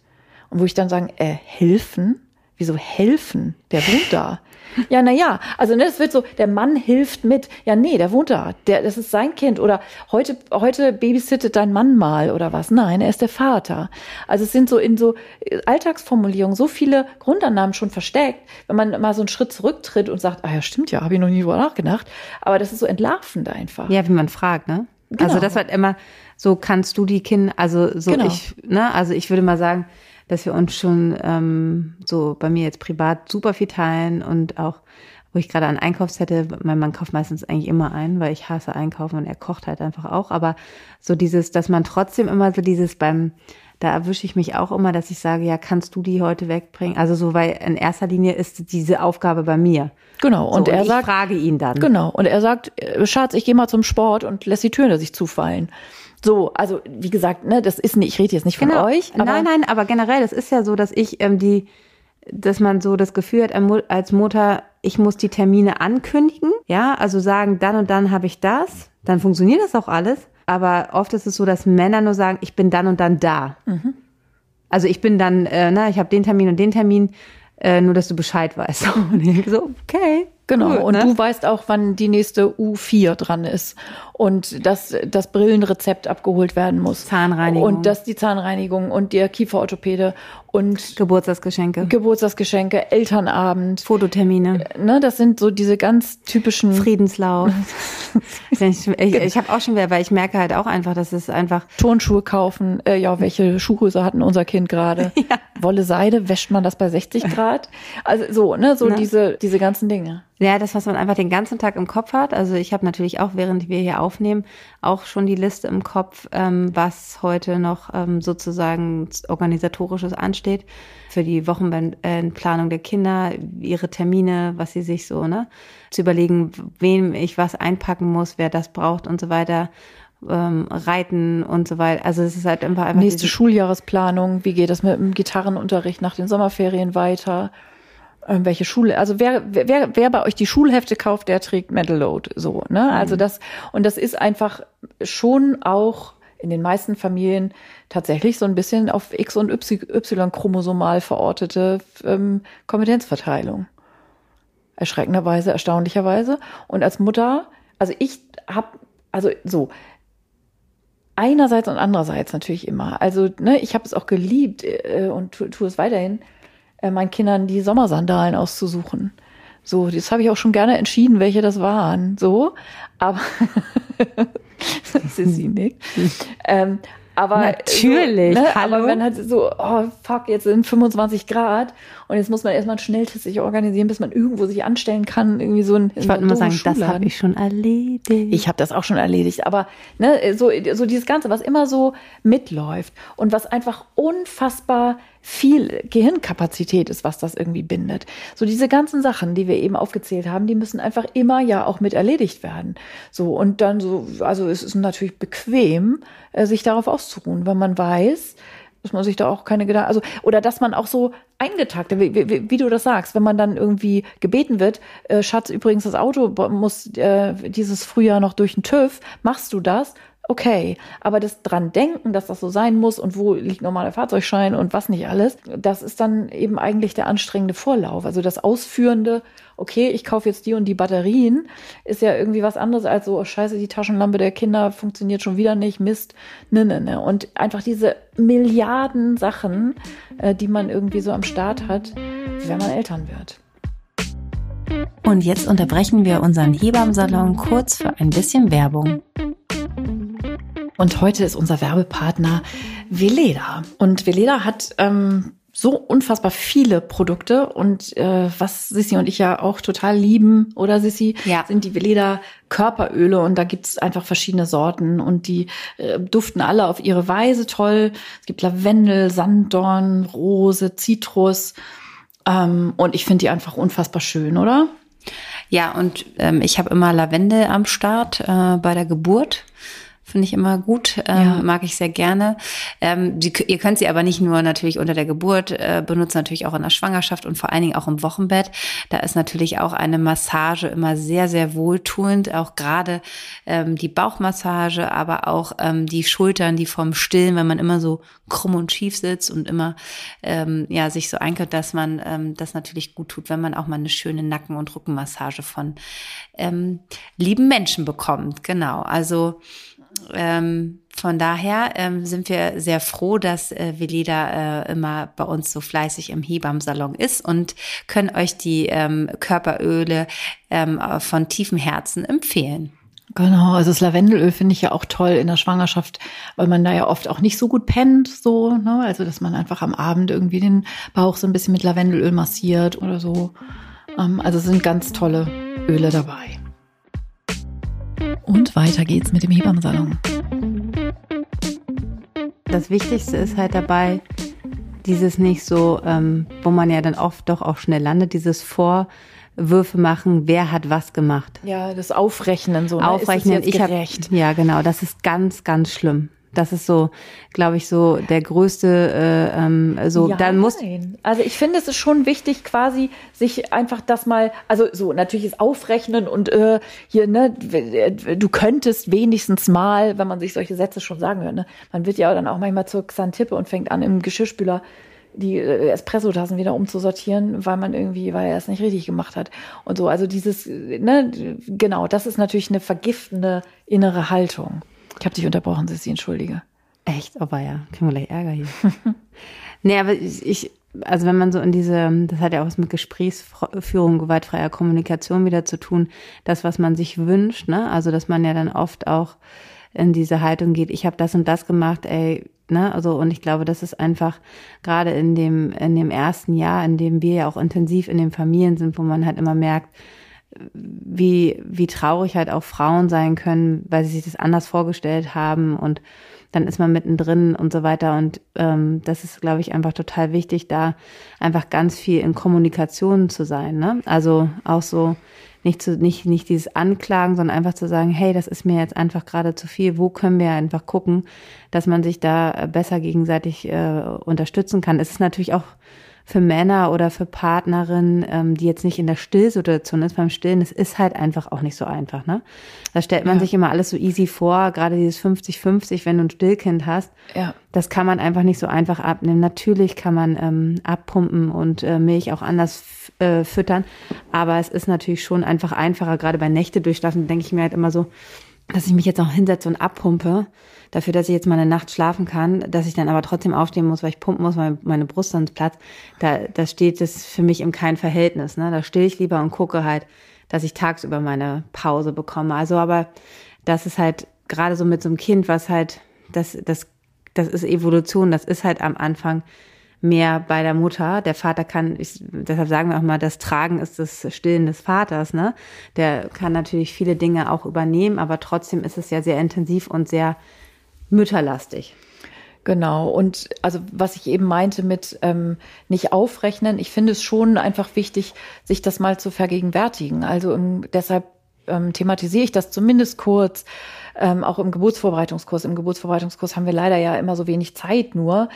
Und wo ich dann sagen, äh, helfen? wieso helfen? Der wohnt da. Ja, na ja, also ne, es wird so, der Mann hilft mit. Ja, nee, der wohnt da. Der, das ist sein Kind. Oder heute, heute babysittet dein Mann mal oder was. Nein, er ist der Vater. Also es sind so in so äh, Alltagsformulierungen so viele Grundannahmen schon versteckt, wenn man mal so einen Schritt zurücktritt und sagt, ah ja, stimmt ja, habe ich noch nie drüber nachgedacht. Aber das ist so entlarvend einfach. Ja, wie man fragt, ne? Genau. Also das wird immer so, kannst du die Kinder, also so genau. ich, ne, also ich würde mal sagen, dass wir uns schon ähm, so bei mir jetzt privat super viel teilen und auch, wo ich gerade an Einkaufszettel, mein Mann kauft meistens eigentlich immer ein, weil ich hasse einkaufen und er kocht halt einfach auch. Aber so dieses, dass man trotzdem immer so dieses beim, da erwische ich mich auch immer, dass ich sage, ja, kannst du die heute wegbringen? Also so, weil in erster Linie ist diese Aufgabe bei mir. Genau. Und so, er und ich sagt, frage ihn dann. Genau. Und er sagt, äh, Schatz, ich gehe mal zum Sport und lässt die Türen dass ich zufallen. So, also wie gesagt, ne, das ist nicht, ich rede jetzt nicht von genau. euch. Aber nein, nein, aber generell, es ist ja so, dass ich ähm, die, dass man so das Gefühl hat als Mutter, ich muss die Termine ankündigen, ja, also sagen, dann und dann habe ich das, dann funktioniert das auch alles. Aber oft ist es so, dass Männer nur sagen, ich bin dann und dann da. Mhm. Also ich bin dann, äh, na, ich habe den Termin und den Termin, äh, nur dass du Bescheid weißt. Und ich so, okay, Genau, cool, und ne? du weißt auch, wann die nächste U4 dran ist und dass das Brillenrezept abgeholt werden muss. Zahnreinigung. Und dass die Zahnreinigung und der Kieferorthopäde und Geburtstagsgeschenke. Geburtstagsgeschenke, Elternabend. Fototermine. Ne, das sind so diese ganz typischen. Friedenslauf. ich ich, habe auch schon wieder, weil ich merke halt auch einfach, dass es einfach. Turnschuhe kaufen. Äh, ja, welche Schuhgröße hatten unser Kind gerade? ja. Wolle Seide, wäscht man das bei 60 Grad? Also so, ne, so ne? diese, diese ganzen Dinge. Ja, das, was man einfach den ganzen Tag im Kopf hat. Also ich habe natürlich auch, während wir hier aufnehmen, auch schon die Liste im Kopf, ähm, was heute noch ähm, sozusagen organisatorisches ansteht für die Wochenplanung der Kinder, ihre Termine, was sie sich so, ne, zu überlegen, wem ich was einpacken muss, wer das braucht und so weiter. Ähm, Reiten und so weiter. Also es ist halt einfach, einfach nächste Schuljahresplanung. Wie geht das mit dem Gitarrenunterricht nach den Sommerferien weiter? Ähm, welche Schule, also wer, wer, wer bei euch die Schulhefte kauft, der trägt Metal Load, so, ne? Also mhm. das, und das ist einfach schon auch in den meisten Familien tatsächlich so ein bisschen auf X- und Y-chromosomal verortete ähm, Kompetenzverteilung. Erschreckenderweise, erstaunlicherweise. Und als Mutter, also ich habe, also so, einerseits und andererseits natürlich immer. Also, ne, ich habe es auch geliebt äh, und tue tu es weiterhin, äh, meinen Kindern die Sommersandalen auszusuchen. So, das habe ich auch schon gerne entschieden, welche das waren. So, aber das ist sie nicht. ähm, aber natürlich, so, ne, hallo. aber wenn halt so, oh fuck, jetzt sind 25 Grad und jetzt muss man erstmal schnell sich organisieren, bis man irgendwo sich anstellen kann, irgendwie so ein Ich wollte nur sagen, Schuhladen. das habe ich schon erledigt. Ich habe das auch schon erledigt, aber ne, so so dieses ganze, was immer so mitläuft und was einfach unfassbar viel Gehirnkapazität ist, was das irgendwie bindet. So diese ganzen Sachen, die wir eben aufgezählt haben, die müssen einfach immer ja auch mit erledigt werden. So und dann so, also es ist natürlich bequem, äh, sich darauf auszuruhen, weil man weiß, dass man sich da auch keine Gedanken, also oder dass man auch so eingetakt, wie, wie, wie, du das sagst, wenn man dann irgendwie gebeten wird, äh, Schatz, übrigens das Auto muss äh, dieses Frühjahr noch durch den TÜV, machst du das? Okay. Aber das dran denken, dass das so sein muss und wo liegt normaler Fahrzeugschein und was nicht alles, das ist dann eben eigentlich der anstrengende Vorlauf. Also das Ausführende, okay, ich kaufe jetzt die und die Batterien, ist ja irgendwie was anderes als so, oh, scheiße, die Taschenlampe der Kinder funktioniert schon wieder nicht, Mist, ne, ne, ne. Und einfach diese Milliarden Sachen, äh, die man irgendwie so am Start hat, wenn man Eltern wird. Und jetzt unterbrechen wir unseren Hebammsalon kurz für ein bisschen Werbung. Und heute ist unser Werbepartner Veleda. Und Veleda hat ähm, so unfassbar viele Produkte und äh, was Sissi und ich ja auch total lieben, oder Sissi, ja. sind die Veleda Körperöle und da gibt's einfach verschiedene Sorten und die äh, duften alle auf ihre Weise toll. Es gibt Lavendel, Sanddorn, Rose, Zitrus ähm, und ich finde die einfach unfassbar schön, oder? Ja, und ähm, ich habe immer Lavendel am Start äh, bei der Geburt finde ich immer gut, ähm, ja. mag ich sehr gerne. Ähm, die, ihr könnt sie aber nicht nur natürlich unter der Geburt äh, benutzen, natürlich auch in der Schwangerschaft und vor allen Dingen auch im Wochenbett. Da ist natürlich auch eine Massage immer sehr, sehr wohltuend, auch gerade ähm, die Bauchmassage, aber auch ähm, die Schultern, die vom Stillen, wenn man immer so krumm und schief sitzt und immer ähm, ja sich so einkert, dass man ähm, das natürlich gut tut, wenn man auch mal eine schöne Nacken- und Rückenmassage von ähm, lieben Menschen bekommt. Genau. Also ähm, von daher ähm, sind wir sehr froh, dass äh, Velida äh, immer bei uns so fleißig im Hebammsalon ist und können euch die ähm, Körperöle ähm, von tiefem Herzen empfehlen. Genau, also das Lavendelöl finde ich ja auch toll in der Schwangerschaft, weil man da ja oft auch nicht so gut pennt, so, ne? Also dass man einfach am Abend irgendwie den Bauch so ein bisschen mit Lavendelöl massiert oder so. Ähm, also sind ganz tolle Öle dabei. Und weiter geht's mit dem Hebammensalon. Das Wichtigste ist halt dabei, dieses nicht so, ähm, wo man ja dann oft doch auch schnell landet, dieses Vorwürfe machen, wer hat was gemacht. Ja, das Aufrechnen so. Ne? Aufrechnen, ich habe ja genau, das ist ganz, ganz schlimm. Das ist so, glaube ich, so der größte, äh, ähm, so, ja, dann muss. Nein. Also ich finde, es ist schon wichtig, quasi sich einfach das mal, also so natürlich ist aufrechnen und äh, hier, ne, du könntest wenigstens mal, wenn man sich solche Sätze schon sagen hört, ne, man wird ja dann auch manchmal zur Xantippe und fängt an, im Geschirrspüler die äh, Espresso-Tassen wieder umzusortieren, weil man irgendwie, weil er es nicht richtig gemacht hat und so. Also dieses, ne, genau, das ist natürlich eine vergiftende innere Haltung. Ich habe dich unterbrochen, Sissi, entschuldige. Echt? Aber ja, kriegen wir gleich Ärger hier. nee, aber ich, also wenn man so in diese, das hat ja auch was mit Gesprächsführung, gewaltfreier Kommunikation wieder zu tun, das, was man sich wünscht, ne? Also dass man ja dann oft auch in diese Haltung geht, ich habe das und das gemacht, ey, ne? Also und ich glaube, das ist einfach gerade in dem in dem ersten Jahr, in dem wir ja auch intensiv in den Familien sind, wo man halt immer merkt, wie, wie traurig halt auch Frauen sein können, weil sie sich das anders vorgestellt haben und dann ist man mittendrin und so weiter. Und ähm, das ist, glaube ich, einfach total wichtig, da einfach ganz viel in Kommunikation zu sein. Ne? Also auch so nicht zu, nicht, nicht dieses Anklagen, sondern einfach zu sagen, hey, das ist mir jetzt einfach gerade zu viel. Wo können wir einfach gucken, dass man sich da besser gegenseitig äh, unterstützen kann? Es ist natürlich auch für Männer oder für Partnerinnen, ähm, die jetzt nicht in der Stillsituation ist, beim Stillen, es ist halt einfach auch nicht so einfach, ne? Da stellt man ja. sich immer alles so easy vor, gerade dieses 50-50, wenn du ein Stillkind hast. Ja. Das kann man einfach nicht so einfach abnehmen. Natürlich kann man ähm, abpumpen und äh, Milch auch anders äh, füttern, aber es ist natürlich schon einfach einfacher, gerade bei Nächte durchschlafen, denke ich mir halt immer so, dass ich mich jetzt auch hinsetze und abpumpe dafür, dass ich jetzt mal eine Nacht schlafen kann, dass ich dann aber trotzdem aufstehen muss, weil ich pumpen muss, weil meine Brust sonst platzt, da, da steht es für mich im kein Verhältnis. Ne? Da stehe ich lieber und gucke halt, dass ich tagsüber meine Pause bekomme. Also aber das ist halt gerade so mit so einem Kind, was halt, das, das, das ist Evolution, das ist halt am Anfang mehr bei der Mutter. Der Vater kann, ich, deshalb sagen wir auch mal, das Tragen ist das Stillen des Vaters, ne? Der kann natürlich viele Dinge auch übernehmen, aber trotzdem ist es ja sehr intensiv und sehr mütterlastig. Genau. Und also was ich eben meinte mit ähm, nicht aufrechnen, ich finde es schon einfach wichtig, sich das mal zu vergegenwärtigen. Also um, deshalb ähm, thematisiere ich das zumindest kurz ähm, auch im Geburtsvorbereitungskurs. Im Geburtsvorbereitungskurs haben wir leider ja immer so wenig Zeit nur.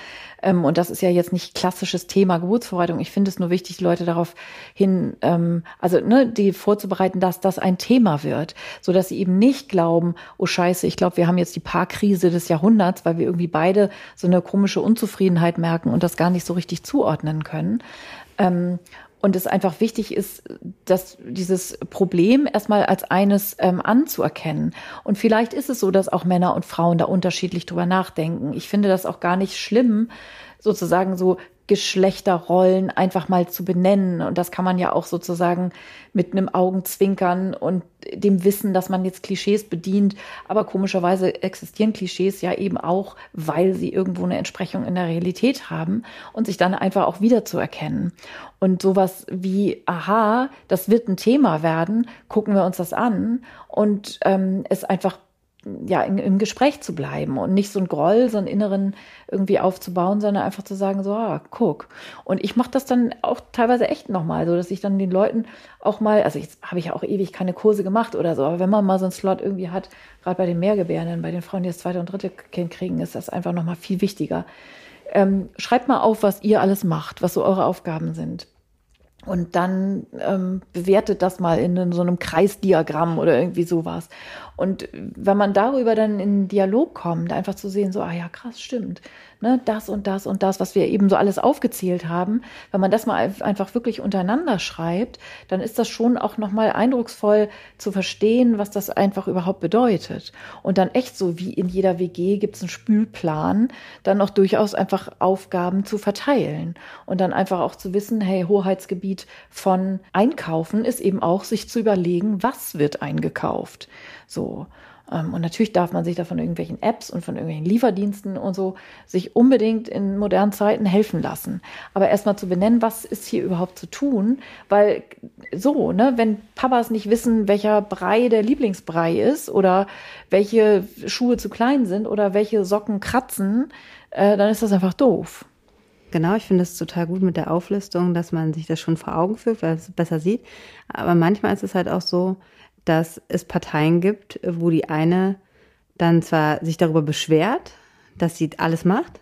Ähm, und das ist ja jetzt nicht klassisches Thema Geburtsvorbereitung. Ich finde es nur wichtig, Leute darauf hin, ähm, also ne, die vorzubereiten, dass das ein Thema wird, so dass sie eben nicht glauben, oh Scheiße, ich glaube, wir haben jetzt die Paarkrise des Jahrhunderts, weil wir irgendwie beide so eine komische Unzufriedenheit merken und das gar nicht so richtig zuordnen können. Ähm, und es einfach wichtig ist, dass dieses Problem erstmal als eines ähm, anzuerkennen. Und vielleicht ist es so, dass auch Männer und Frauen da unterschiedlich drüber nachdenken. Ich finde das auch gar nicht schlimm, sozusagen so Geschlechterrollen einfach mal zu benennen. Und das kann man ja auch sozusagen mit einem Augenzwinkern und dem Wissen, dass man jetzt Klischees bedient. Aber komischerweise existieren Klischees ja eben auch, weil sie irgendwo eine Entsprechung in der Realität haben und sich dann einfach auch wiederzuerkennen. Und sowas wie, aha, das wird ein Thema werden, gucken wir uns das an und ähm, es einfach ja, in, im Gespräch zu bleiben und nicht so ein Groll, so einen inneren irgendwie aufzubauen, sondern einfach zu sagen, so, ah, guck. Und ich mache das dann auch teilweise echt nochmal, so dass ich dann den Leuten auch mal, also jetzt habe ich ja auch ewig keine Kurse gemacht oder so, aber wenn man mal so einen Slot irgendwie hat, gerade bei den Mehrgebärenden, bei den Frauen, die das zweite und dritte Kind kriegen, ist das einfach nochmal viel wichtiger. Ähm, schreibt mal auf, was ihr alles macht, was so eure Aufgaben sind und dann ähm, bewertet das mal in, so einem Kreisdiagramm oder irgendwie sowas. Und wenn man darüber dann in Dialog kommt, einfach zu sehen, so, ah ja, krass, stimmt, ne, das und das und das, was wir eben so alles aufgezählt haben, wenn man das mal einfach wirklich untereinander schreibt, dann ist das schon auch nochmal eindrucksvoll zu verstehen, was das einfach überhaupt bedeutet. Und dann echt so wie in jeder WG gibt es einen Spülplan, dann auch durchaus einfach Aufgaben zu verteilen und dann einfach auch zu wissen, hey, Hoheitsgebiet von Einkaufen ist eben auch, sich zu überlegen, was wird eingekauft. So. Ähm, und natürlich darf man sich da von irgendwelchen Apps und von irgendwelchen Lieferdiensten und so sich unbedingt in modernen Zeiten helfen lassen. Aber erstmal zu benennen, was ist hier überhaupt zu tun, weil so, ne, wenn Papas nicht wissen, welcher Brei der Lieblingsbrei ist oder welche Schuhe zu klein sind oder welche Socken kratzen, äh, dann ist das einfach doof. Genau, ich finde es total gut mit der Auflistung, dass man sich das schon vor Augen führt, weil es besser sieht. Aber manchmal ist es halt auch so, dass es Parteien gibt, wo die eine dann zwar sich darüber beschwert, dass sie alles macht,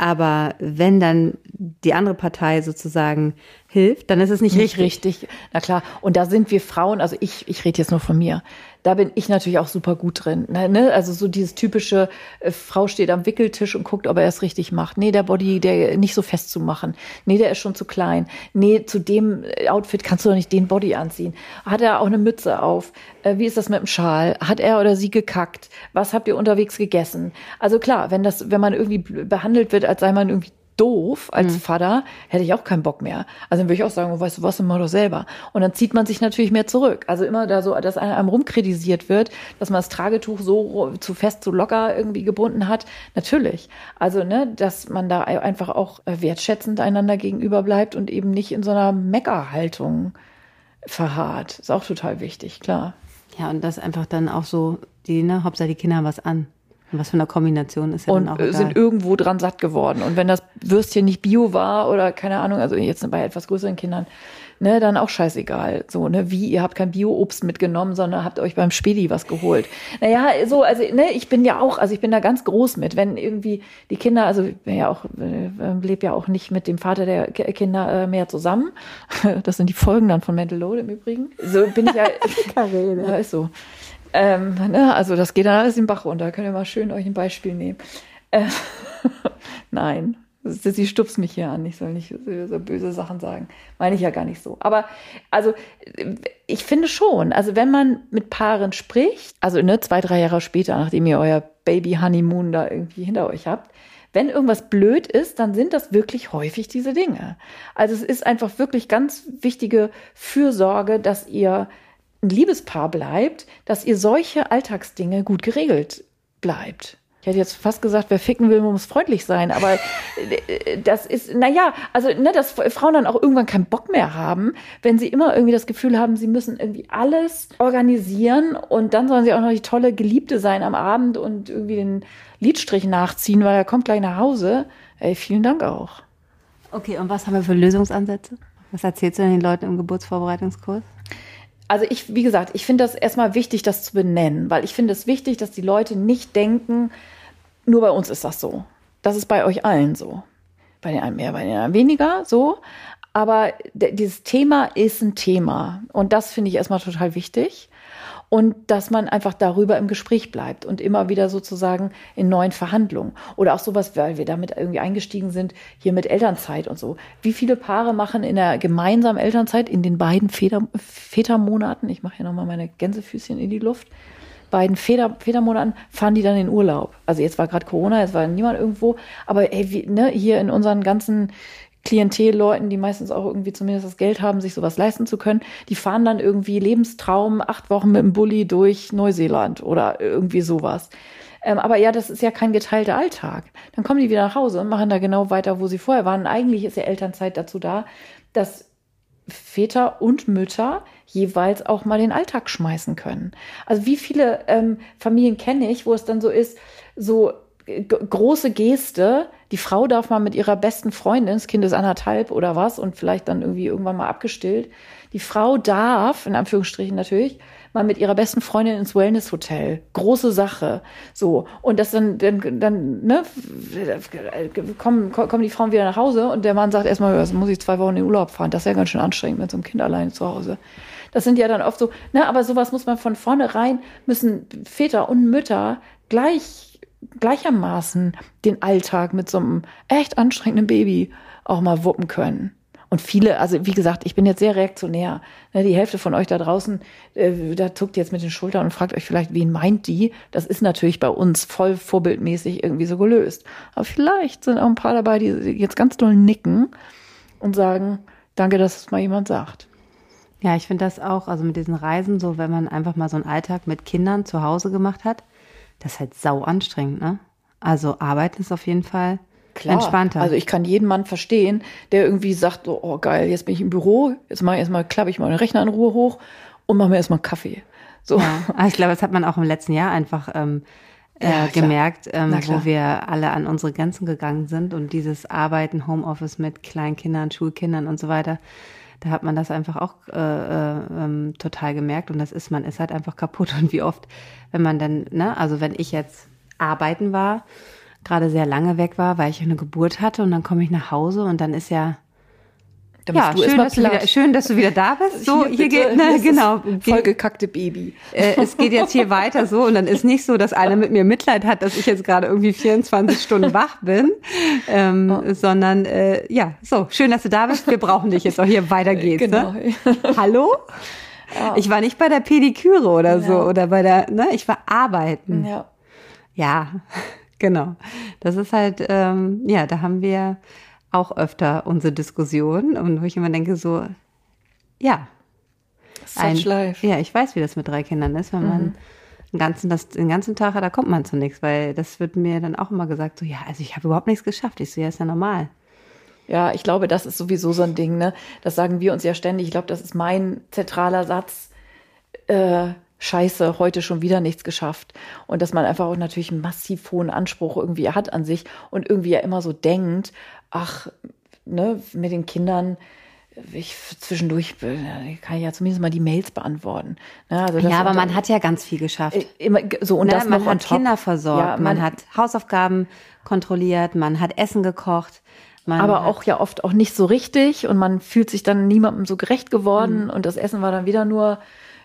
aber wenn dann die andere Partei sozusagen hilft, dann ist es nicht, nicht richtig. richtig. Na klar. Und da sind wir Frauen, also ich, ich rede jetzt nur von mir da bin ich natürlich auch super gut drin. Ne? ne? Also so dieses typische, äh, Frau steht am Wickeltisch und guckt, ob er es richtig macht. Nee, der Body, der nicht so fest zu machen. Nee, der ist schon zu klein. Nee, zu dem äh, Outfit kannst du doch nicht den Body anziehen. Hat er auch eine Mütze auf? Äh, wie ist das mit dem Schal? Hat er oder sie gekackt? Was habt ihr unterwegs gegessen? Also klar, wenn das, wenn man irgendwie behandelt wird, als sei man irgendwie doof als mhm. Vater, hätte ich auch keinen Bock mehr. Also dann würde ich auch sagen, oh, weißt du was, dann mach doch selber. Und dann zieht man sich natürlich mehr zurück. Also immer da so, dass einem rumkritisiert wird, dass man das Tragetuch so zu fest, zu locker irgendwie gebunden hat. Natürlich. Also, ne, dass man da einfach auch wertschätzend einander gegenüber bleibt und eben nicht in so einer Meckerhaltung verharrt. Ist auch total wichtig, klar. Ja, und das einfach dann auch so, die, ne, Hauptsache die Kinder haben was an. Was für eine Kombination ist ja und dann auch egal. sind irgendwo dran satt geworden. Und wenn das Würstchen nicht Bio war oder keine Ahnung, also jetzt bei etwas größeren Kindern, ne, dann auch scheißegal. So, ne, wie, ihr habt kein Bio-Obst mitgenommen, sondern habt euch beim Spedi was geholt. Naja, so, also, ne, ich bin ja auch, also ich bin da ganz groß mit, wenn irgendwie die Kinder, also ich bin ja auch, äh, lebe ja auch nicht mit dem Vater der Kinder äh, mehr zusammen. Das sind die Folgen dann von Mental Load im Übrigen. So bin ich ja. Karene. Ja, ist so. Ähm, ne, also das geht dann alles den Bach runter. Könnt ihr mal schön euch ein Beispiel nehmen. Äh, Nein, sie stupst mich hier an. Ich soll nicht so böse Sachen sagen. Meine ich ja gar nicht so. Aber also ich finde schon, also wenn man mit Paaren spricht, also ne, zwei, drei Jahre später, nachdem ihr euer Baby Honeymoon da irgendwie hinter euch habt, wenn irgendwas blöd ist, dann sind das wirklich häufig diese Dinge. Also es ist einfach wirklich ganz wichtige Fürsorge, dass ihr ein Liebespaar bleibt, dass ihr solche Alltagsdinge gut geregelt bleibt. Ich hätte jetzt fast gesagt, wer ficken will, muss freundlich sein, aber äh, das ist, naja, also, ne, dass Frauen dann auch irgendwann keinen Bock mehr haben, wenn sie immer irgendwie das Gefühl haben, sie müssen irgendwie alles organisieren und dann sollen sie auch noch die tolle Geliebte sein am Abend und irgendwie den Liedstrich nachziehen, weil er kommt gleich nach Hause. Ey, vielen Dank auch. Okay, und was haben wir für Lösungsansätze? Was erzählst du den Leuten im Geburtsvorbereitungskurs? Also ich, wie gesagt, ich finde das erstmal wichtig, das zu benennen, weil ich finde es wichtig, dass die Leute nicht denken, nur bei uns ist das so. Das ist bei euch allen so. Bei den einen mehr, bei den anderen weniger, so. Aber dieses Thema ist ein Thema. Und das finde ich erstmal total wichtig und dass man einfach darüber im Gespräch bleibt und immer wieder sozusagen in neuen Verhandlungen oder auch sowas, weil wir damit irgendwie eingestiegen sind, hier mit Elternzeit und so. Wie viele Paare machen in der gemeinsamen Elternzeit in den beiden Väter, Vätermonaten, ich mache hier nochmal meine Gänsefüßchen in die Luft, beiden Feder, Federmonaten fahren die dann in Urlaub. Also jetzt war gerade Corona, jetzt war niemand irgendwo, aber ey, wie, ne, hier in unseren ganzen Klientelleuten, die meistens auch irgendwie zumindest das Geld haben, sich sowas leisten zu können, die fahren dann irgendwie Lebenstraum acht Wochen mit dem Bulli durch Neuseeland oder irgendwie sowas. Ähm, aber ja, das ist ja kein geteilter Alltag. Dann kommen die wieder nach Hause und machen da genau weiter, wo sie vorher waren. eigentlich ist ja Elternzeit dazu da, dass Väter und Mütter jeweils auch mal den Alltag schmeißen können. Also wie viele ähm, Familien kenne ich, wo es dann so ist, so große Geste, die Frau darf mal mit ihrer besten Freundin, das Kind ist anderthalb oder was und vielleicht dann irgendwie irgendwann mal abgestillt, die Frau darf, in Anführungsstrichen natürlich, mal mit ihrer besten Freundin ins Wellness-Hotel. Große Sache. So. Und das dann, dann, dann ne, kommen, kommen die Frauen wieder nach Hause und der Mann sagt erstmal, das muss ich zwei Wochen in den Urlaub fahren. Das ist ja ganz schön anstrengend mit so einem Kind alleine zu Hause. Das sind ja dann oft so, ne, aber sowas muss man von vornherein, müssen Väter und Mütter gleich, gleichermaßen den Alltag mit so einem echt anstrengenden Baby auch mal wuppen können. Und viele, also wie gesagt, ich bin jetzt sehr reaktionär. Ne, die Hälfte von euch da draußen, äh, da zuckt jetzt mit den Schultern und fragt euch vielleicht, wen meint die? Das ist natürlich bei uns voll vorbildmäßig irgendwie so gelöst. Aber vielleicht sind auch ein paar dabei, die jetzt ganz doll nicken und sagen, danke, dass es mal jemand sagt. Ja, ich finde das auch, also mit diesen Reisen, so wenn man einfach mal so einen Alltag mit Kindern zu Hause gemacht hat, das ist halt sau anstrengend, ne? Also arbeiten ist auf jeden Fall Klar. entspannter. Also ich kann jeden Mann verstehen, der irgendwie sagt, oh geil, jetzt bin ich im Büro, jetzt mache ich erstmal, klappe ich meinen Rechner in Ruhe hoch und mache mir erstmal einen Kaffee. So. Ja, aber ich glaube, das hat man auch im letzten Jahr einfach ähm, äh, ja, gemerkt, ähm, wo wir alle an unsere Grenzen gegangen sind und dieses Arbeiten, Homeoffice mit kleinen Kindern, Schulkindern und so weiter. Da hat man das einfach auch äh, äh, ähm, total gemerkt und das ist, man ist halt einfach kaputt. Und wie oft, wenn man dann, ne, also wenn ich jetzt arbeiten war, gerade sehr lange weg war, weil ich eine Geburt hatte und dann komme ich nach Hause und dann ist ja ja, schön dass, wieder, schön, dass du wieder da bist. So, hier, hier geht, ne, genau. Vollgekackte Baby. Äh, es geht jetzt hier weiter so und dann ist nicht so, dass einer mit mir Mitleid hat, dass ich jetzt gerade irgendwie 24 Stunden wach bin, ähm, oh. sondern äh, ja, so, schön, dass du da bist. Wir brauchen dich jetzt auch hier, weiter geht's. Ne? Genau. Ne? Hallo? Ja. Ich war nicht bei der Pediküre oder ja. so oder bei der, ne, ich war arbeiten. Ja. Ja. Genau. Das ist halt, ähm, ja, da haben wir auch öfter unsere Diskussionen und wo ich immer denke, so, ja. Such ein, life. Ja, ich weiß, wie das mit drei Kindern ist, wenn mhm. man den ganzen, das, den ganzen Tag, da kommt man zu nichts, weil das wird mir dann auch immer gesagt, so, ja, also ich habe überhaupt nichts geschafft. Ich so, ja, ist ja normal. Ja, ich glaube, das ist sowieso so ein Ding, ne? Das sagen wir uns ja ständig. Ich glaube, das ist mein zentraler Satz. Äh, Scheiße, heute schon wieder nichts geschafft. Und dass man einfach auch natürlich einen massiv hohen Anspruch irgendwie hat an sich und irgendwie ja immer so denkt, ach, ne, mit den Kindern, ich zwischendurch äh, kann ich ja zumindest mal die Mails beantworten. Ne, also ja, aber man hat ja ganz viel geschafft. Äh, immer, so und ne, das man hat Kinder versorgt, ja, man, man, hat Hausaufgaben kontrolliert, man hat Essen gekocht. aber auch ja oft auch nicht so richtig und man fühlt sich dann niemandem so gerecht geworden mhm. und das Essen war dann wieder nur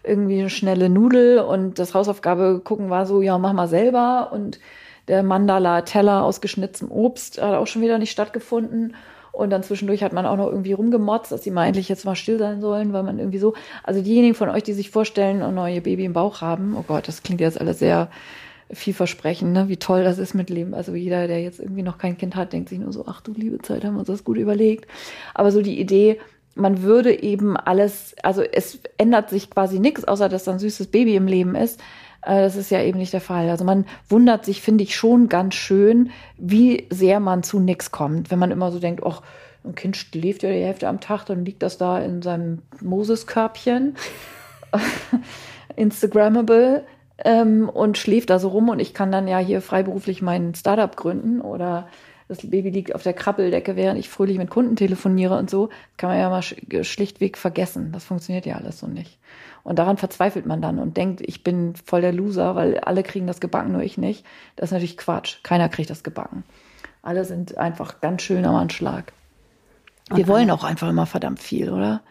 irgendwie eine schnelle Nudel und das Hausaufgabe gucken war so, ja, mach mal selber und der Mandala-Teller aus geschnitztem Obst hat auch schon wieder nicht stattgefunden. Und dann zwischendurch hat man auch noch irgendwie rumgemotzt, dass sie mal endlich jetzt mal still sein sollen, weil man irgendwie so, also diejenigen von euch, die sich vorstellen und neue Baby im Bauch haben, oh Gott, das klingt jetzt alles sehr vielversprechend, ne? wie toll das ist mit Leben. Also jeder, der jetzt irgendwie noch kein Kind hat, denkt sich nur so, ach du liebe Zeit, haben wir uns das gut überlegt. Aber so die Idee, man würde eben alles, also es ändert sich quasi nichts, außer dass da ein süßes Baby im Leben ist. Äh, das ist ja eben nicht der Fall. Also man wundert sich, finde ich, schon ganz schön, wie sehr man zu nichts kommt. Wenn man immer so denkt, ach, ein Kind schläft ja die Hälfte am Tag, dann liegt das da in seinem Moses-Körbchen, Instagrammable, ähm, und schläft da so rum und ich kann dann ja hier freiberuflich mein Startup gründen oder das Baby liegt auf der Krabbeldecke, während ich fröhlich mit Kunden telefoniere und so, kann man ja mal schlichtweg vergessen. Das funktioniert ja alles so nicht. Und daran verzweifelt man dann und denkt, ich bin voll der Loser, weil alle kriegen das gebacken, nur ich nicht. Das ist natürlich Quatsch. Keiner kriegt das gebacken. Alle sind einfach ganz schön am Anschlag. Wir okay. wollen auch einfach immer verdammt viel, oder?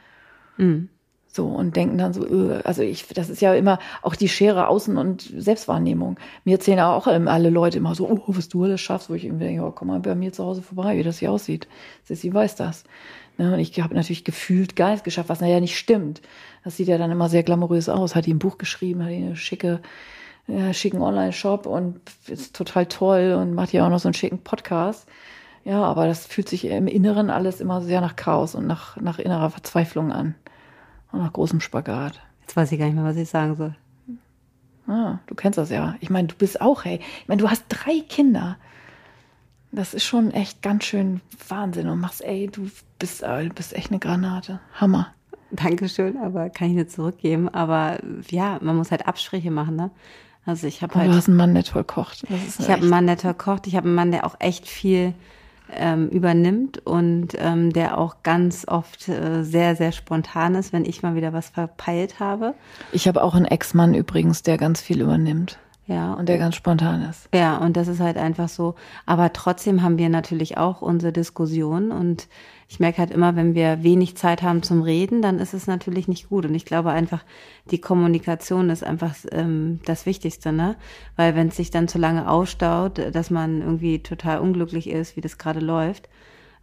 Mhm. So, und denken dann so, öh, also ich, das ist ja immer auch die Schere Außen- und Selbstwahrnehmung. Mir erzählen auch alle Leute immer so, oh, was du alles schaffst, wo ich irgendwie denke, oh, komm mal bei mir zu Hause vorbei, wie das hier aussieht. Sie weiß das. Ne, und ich habe natürlich gefühlt gar nichts geschafft, was naja nicht stimmt. Das sieht ja dann immer sehr glamourös aus. Hat die ein Buch geschrieben, hat die eine schicke, äh, schicken Online-Shop und ist total toll und macht ja auch noch so einen schicken Podcast. Ja, aber das fühlt sich im Inneren alles immer sehr nach Chaos und nach, nach innerer Verzweiflung an. Und nach großem Spagat. Jetzt weiß ich gar nicht mehr, was ich sagen soll. Ah, du kennst das ja. Ich meine, du bist auch, hey. Ich meine, du hast drei Kinder. Das ist schon echt ganz schön Wahnsinn. Und machst, ey, du bist, äh, bist echt eine Granate. Hammer. Dankeschön, aber kann ich nicht zurückgeben. Aber ja, man muss halt Abstriche machen, ne? Also ich habe halt. Du hast einen Mann, der toll kocht. ich habe einen Mann, der toll kocht. Ich habe einen Mann, der auch echt viel ähm, übernimmt und ähm, der auch ganz oft äh, sehr, sehr spontan ist, wenn ich mal wieder was verpeilt habe. Ich habe auch einen Ex-Mann übrigens, der ganz viel übernimmt. Ja. Und der ganz spontan ist. Ja, und das ist halt einfach so. Aber trotzdem haben wir natürlich auch unsere Diskussion und ich merke halt immer, wenn wir wenig Zeit haben zum Reden, dann ist es natürlich nicht gut. Und ich glaube einfach, die Kommunikation ist einfach ähm, das Wichtigste, ne? Weil wenn es sich dann zu lange ausstaut, dass man irgendwie total unglücklich ist, wie das gerade läuft,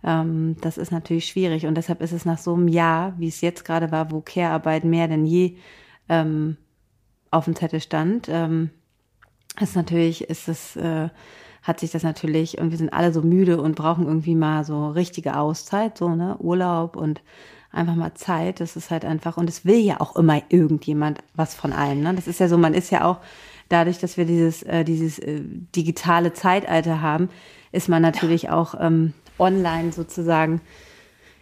ähm, das ist natürlich schwierig. Und deshalb ist es nach so einem Jahr, wie es jetzt gerade war, wo Care-Arbeit mehr denn je ähm, auf dem Zettel stand, ähm, ist natürlich, ist es, äh, hat sich das natürlich, und wir sind alle so müde und brauchen irgendwie mal so richtige Auszeit, so, ne, Urlaub und einfach mal Zeit. Das ist halt einfach, und es will ja auch immer irgendjemand was von allem, ne. Das ist ja so, man ist ja auch, dadurch, dass wir dieses, äh, dieses äh, digitale Zeitalter haben, ist man natürlich auch ähm, online sozusagen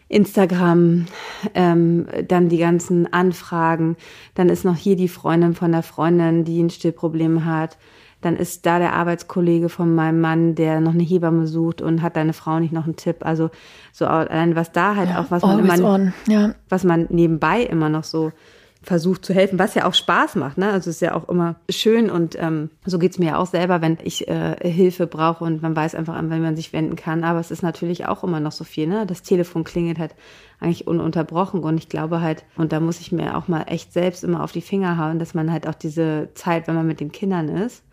Instagram, ähm, dann die ganzen Anfragen, dann ist noch hier die Freundin von der Freundin, die ein Stillproblem hat, dann ist da der Arbeitskollege von meinem Mann, der noch eine Hebamme sucht und hat deine Frau nicht noch einen Tipp. Also so allein was da halt ja, auch, was man immer, ja. was man nebenbei immer noch so versucht zu helfen, was ja auch Spaß macht. Ne? Also ist ja auch immer schön und ähm, so geht's mir ja auch selber, wenn ich äh, Hilfe brauche und man weiß einfach, an wen man sich wenden kann. Aber es ist natürlich auch immer noch so viel. Ne? Das Telefon klingelt halt eigentlich ununterbrochen und ich glaube halt, und da muss ich mir auch mal echt selbst immer auf die Finger hauen, dass man halt auch diese Zeit, wenn man mit den Kindern ist,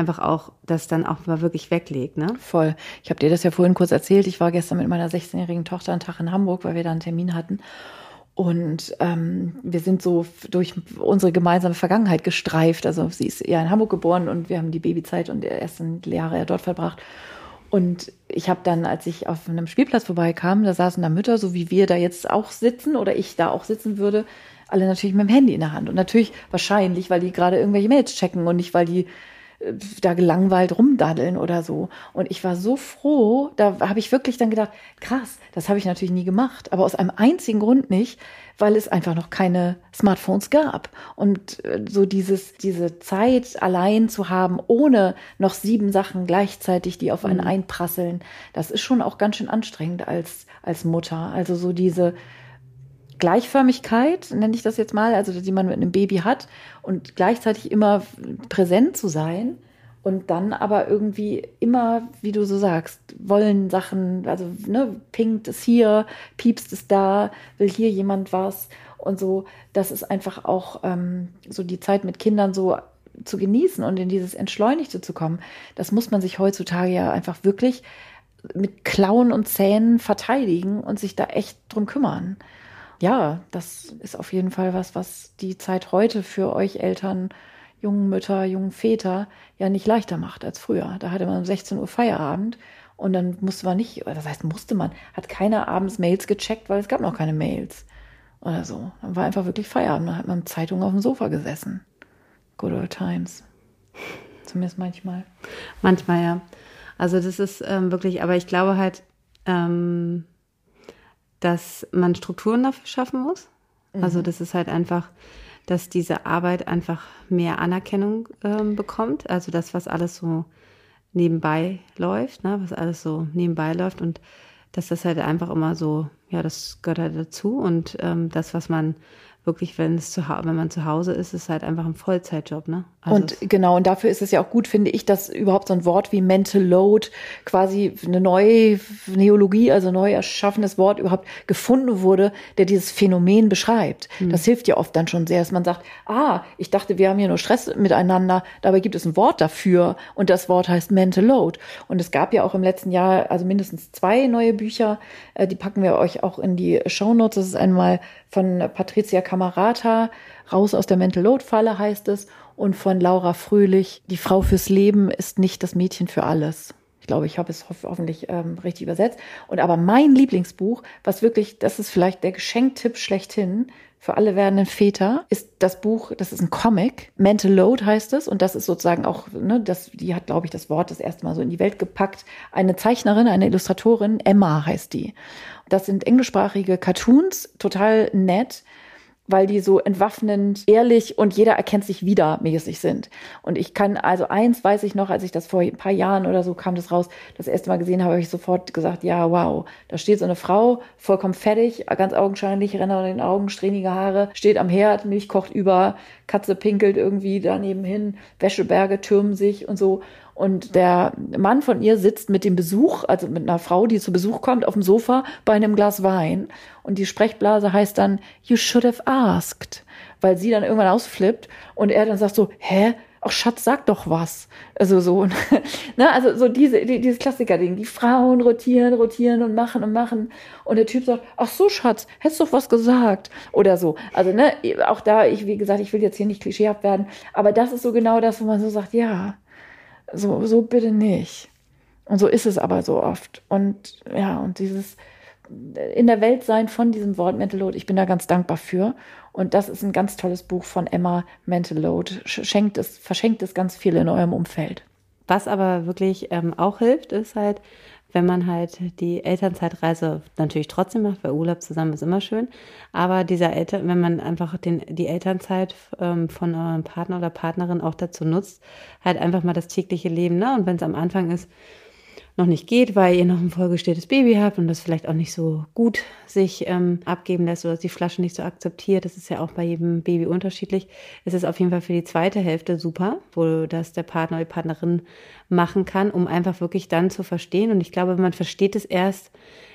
einfach auch das dann auch mal wirklich weglegt, ne? Voll. Ich habe dir das ja vorhin kurz erzählt. Ich war gestern mit meiner 16-jährigen Tochter einen Tag in Hamburg, weil wir da einen Termin hatten. Und ähm, wir sind so durch unsere gemeinsame Vergangenheit gestreift. Also sie ist ja in Hamburg geboren und wir haben die Babyzeit und die ersten Jahre ja dort verbracht. Und ich habe dann, als ich auf einem Spielplatz vorbeikam, da saßen da Mütter, so wie wir da jetzt auch sitzen oder ich da auch sitzen würde, alle natürlich mit dem Handy in der Hand. Und natürlich wahrscheinlich, weil die gerade irgendwelche Mails checken und nicht, weil die da gelangweilt rumdaddeln oder so. Und ich war so froh, da habe ich wirklich dann gedacht, krass, das habe ich natürlich nie gemacht, aber aus einem einzigen Grund nicht, weil es einfach noch keine Smartphones gab. Und äh, so dieses, diese Zeit allein zu haben, ohne noch sieben Sachen gleichzeitig, die auf einen mhm. einprasseln, das ist schon auch ganz schön anstrengend als, als Mutter. Also so diese, Gleichförmigkeit, nenne ich das jetzt mal, also die man mit einem Baby hat und gleichzeitig immer präsent zu sein und dann aber irgendwie immer, wie du so sagst, wollen Sachen, also ne, pinkt es hier, piepst es da, will hier jemand was und so, das ist einfach auch ähm, so die Zeit mit Kindern so zu genießen und in dieses Entschleunigte zu kommen. Das muss man sich heutzutage ja einfach wirklich mit Klauen und Zähnen verteidigen und sich da echt drum kümmern ja, das ist auf jeden Fall was, was die Zeit heute für euch Eltern, jungen Mütter, jungen Väter ja nicht leichter macht als früher. Da hatte man um 16 Uhr Feierabend und dann musste man nicht, das heißt musste man, hat keiner abends Mails gecheckt, weil es gab noch keine Mails oder so. Dann war einfach wirklich Feierabend, dann hat man Zeitung auf dem Sofa gesessen. Good old times. Zumindest manchmal. Manchmal, ja. Also das ist ähm, wirklich, aber ich glaube halt, ähm, dass man Strukturen dafür schaffen muss. Mhm. Also das ist halt einfach, dass diese Arbeit einfach mehr Anerkennung ähm, bekommt. Also das, was alles so nebenbei läuft, ne, was alles so nebenbei läuft und dass das halt einfach immer so, ja, das gehört halt dazu und ähm, das, was man wirklich, wenn es zu, wenn man zu Hause ist, ist halt einfach ein Vollzeitjob, ne? Also und genau, und dafür ist es ja auch gut, finde ich, dass überhaupt so ein Wort wie Mental Load quasi eine neue Neologie, also neu erschaffenes Wort überhaupt gefunden wurde, der dieses Phänomen beschreibt. Mhm. Das hilft ja oft dann schon sehr, dass man sagt, ah, ich dachte, wir haben hier nur Stress miteinander, dabei gibt es ein Wort dafür und das Wort heißt Mental Load. Und es gab ja auch im letzten Jahr also mindestens zwei neue Bücher, äh, die packen wir euch auch in die Show Notes. Das ist einmal von Patricia Camarata, Raus aus der Mental Load Falle heißt es. Und von Laura Fröhlich, Die Frau fürs Leben ist nicht das Mädchen für alles. Ich glaube, ich habe es ho hoffentlich ähm, richtig übersetzt. Und aber mein Lieblingsbuch, was wirklich, das ist vielleicht der Geschenktipp schlechthin für alle werdenden Väter, ist das Buch, das ist ein Comic, Mental Load heißt es. Und das ist sozusagen auch, ne, das, die hat, glaube ich, das Wort das erste Mal so in die Welt gepackt. Eine Zeichnerin, eine Illustratorin, Emma heißt die. Das sind englischsprachige Cartoons, total nett weil die so entwaffnend, ehrlich und jeder erkennt sich wieder mäßig sind. Und ich kann, also eins weiß ich noch, als ich das vor ein paar Jahren oder so kam das raus, das erste Mal gesehen habe, habe ich sofort gesagt, ja, wow, da steht so eine Frau, vollkommen fertig, ganz augenscheinlich, Renner in den Augen, strähnige Haare, steht am Herd, Milch kocht über, Katze pinkelt irgendwie daneben hin, Wäscheberge türmen sich und so. Und der Mann von ihr sitzt mit dem Besuch, also mit einer Frau, die zu Besuch kommt, auf dem Sofa bei einem Glas Wein. Und die Sprechblase heißt dann, you should have asked. Weil sie dann irgendwann ausflippt und er dann sagt so, hä? Ach Schatz, sag doch was. Also so, ne, also so diese, die, dieses Klassiker-Ding. Die Frauen rotieren, rotieren und machen und machen. Und der Typ sagt, ach so, Schatz, hättest doch was gesagt. Oder so. Also, ne, auch da, ich, wie gesagt, ich will jetzt hier nicht klischeehaft werden, aber das ist so genau das, wo man so sagt, ja, so, so bitte nicht. Und so ist es aber so oft. Und ja, und dieses in der Welt sein von diesem Wort Mental Load, ich bin da ganz dankbar für. Und das ist ein ganz tolles Buch von Emma Mental Load. Schenkt es, verschenkt es ganz viel in eurem Umfeld. Was aber wirklich ähm, auch hilft, ist halt, wenn man halt die Elternzeitreise natürlich trotzdem macht, weil Urlaub zusammen ist immer schön. Aber dieser Eltern, wenn man einfach den, die Elternzeit ähm, von eurem Partner oder Partnerin auch dazu nutzt, halt einfach mal das tägliche Leben, ne? Und wenn es am Anfang ist, noch nicht geht, weil ihr noch ein vollgestelltes Baby habt und das vielleicht auch nicht so gut sich ähm, abgeben lässt oder die Flasche nicht so akzeptiert. Das ist ja auch bei jedem Baby unterschiedlich. Es ist auf jeden Fall für die zweite Hälfte super, wo das der Partner oder die Partnerin machen kann, um einfach wirklich dann zu verstehen. Und ich glaube, man versteht es erst,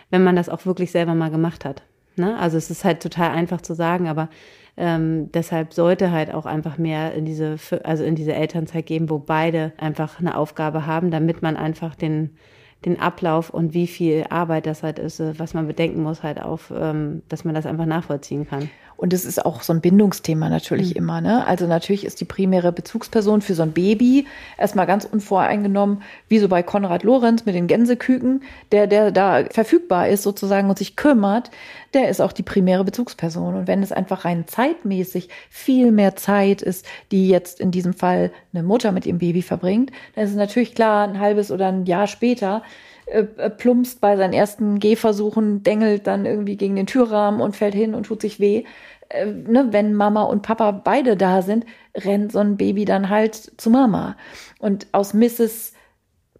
wenn man das auch wirklich selber mal gemacht hat. Ne? Also es ist halt total einfach zu sagen, aber ähm, deshalb sollte halt auch einfach mehr in diese, also in diese Elternzeit geben, wo beide einfach eine Aufgabe haben, damit man einfach den den Ablauf und wie viel Arbeit das halt ist, äh, was man bedenken muss, halt auf, ähm, dass man das einfach nachvollziehen kann. Und es ist auch so ein Bindungsthema natürlich mhm. immer. Ne? Also natürlich ist die primäre Bezugsperson für so ein Baby erstmal ganz unvoreingenommen, wie so bei Konrad Lorenz mit den Gänseküken, der, der da verfügbar ist sozusagen und sich kümmert, der ist auch die primäre Bezugsperson. Und wenn es einfach rein zeitmäßig viel mehr Zeit ist, die jetzt in diesem Fall eine Mutter mit ihrem Baby verbringt, dann ist es natürlich klar, ein halbes oder ein Jahr später äh, äh, plumpst bei seinen ersten Gehversuchen, dengelt dann irgendwie gegen den Türrahmen und fällt hin und tut sich weh. Äh, ne, wenn Mama und Papa beide da sind, rennt so ein Baby dann halt zu Mama. Und aus Mrs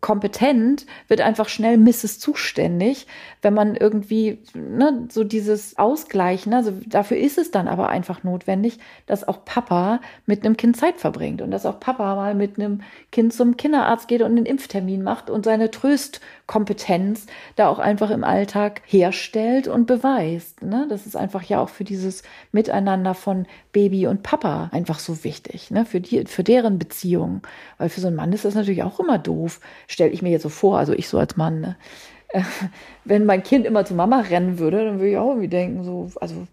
kompetent, wird einfach schnell Mrs. zuständig, wenn man irgendwie ne, so dieses Ausgleichen, also dafür ist es dann aber einfach notwendig, dass auch Papa mit einem Kind Zeit verbringt und dass auch Papa mal mit einem Kind zum Kinderarzt geht und einen Impftermin macht und seine Tröstkompetenz da auch einfach im Alltag herstellt und beweist. Ne? Das ist einfach ja auch für dieses Miteinander von Baby und Papa einfach so wichtig, ne? für, die, für deren Beziehung. Weil für so einen Mann ist das natürlich auch immer doof stelle ich mir jetzt so vor, also ich so als Mann, ne? wenn mein Kind immer zu Mama rennen würde, dann würde ich auch irgendwie denken, so, also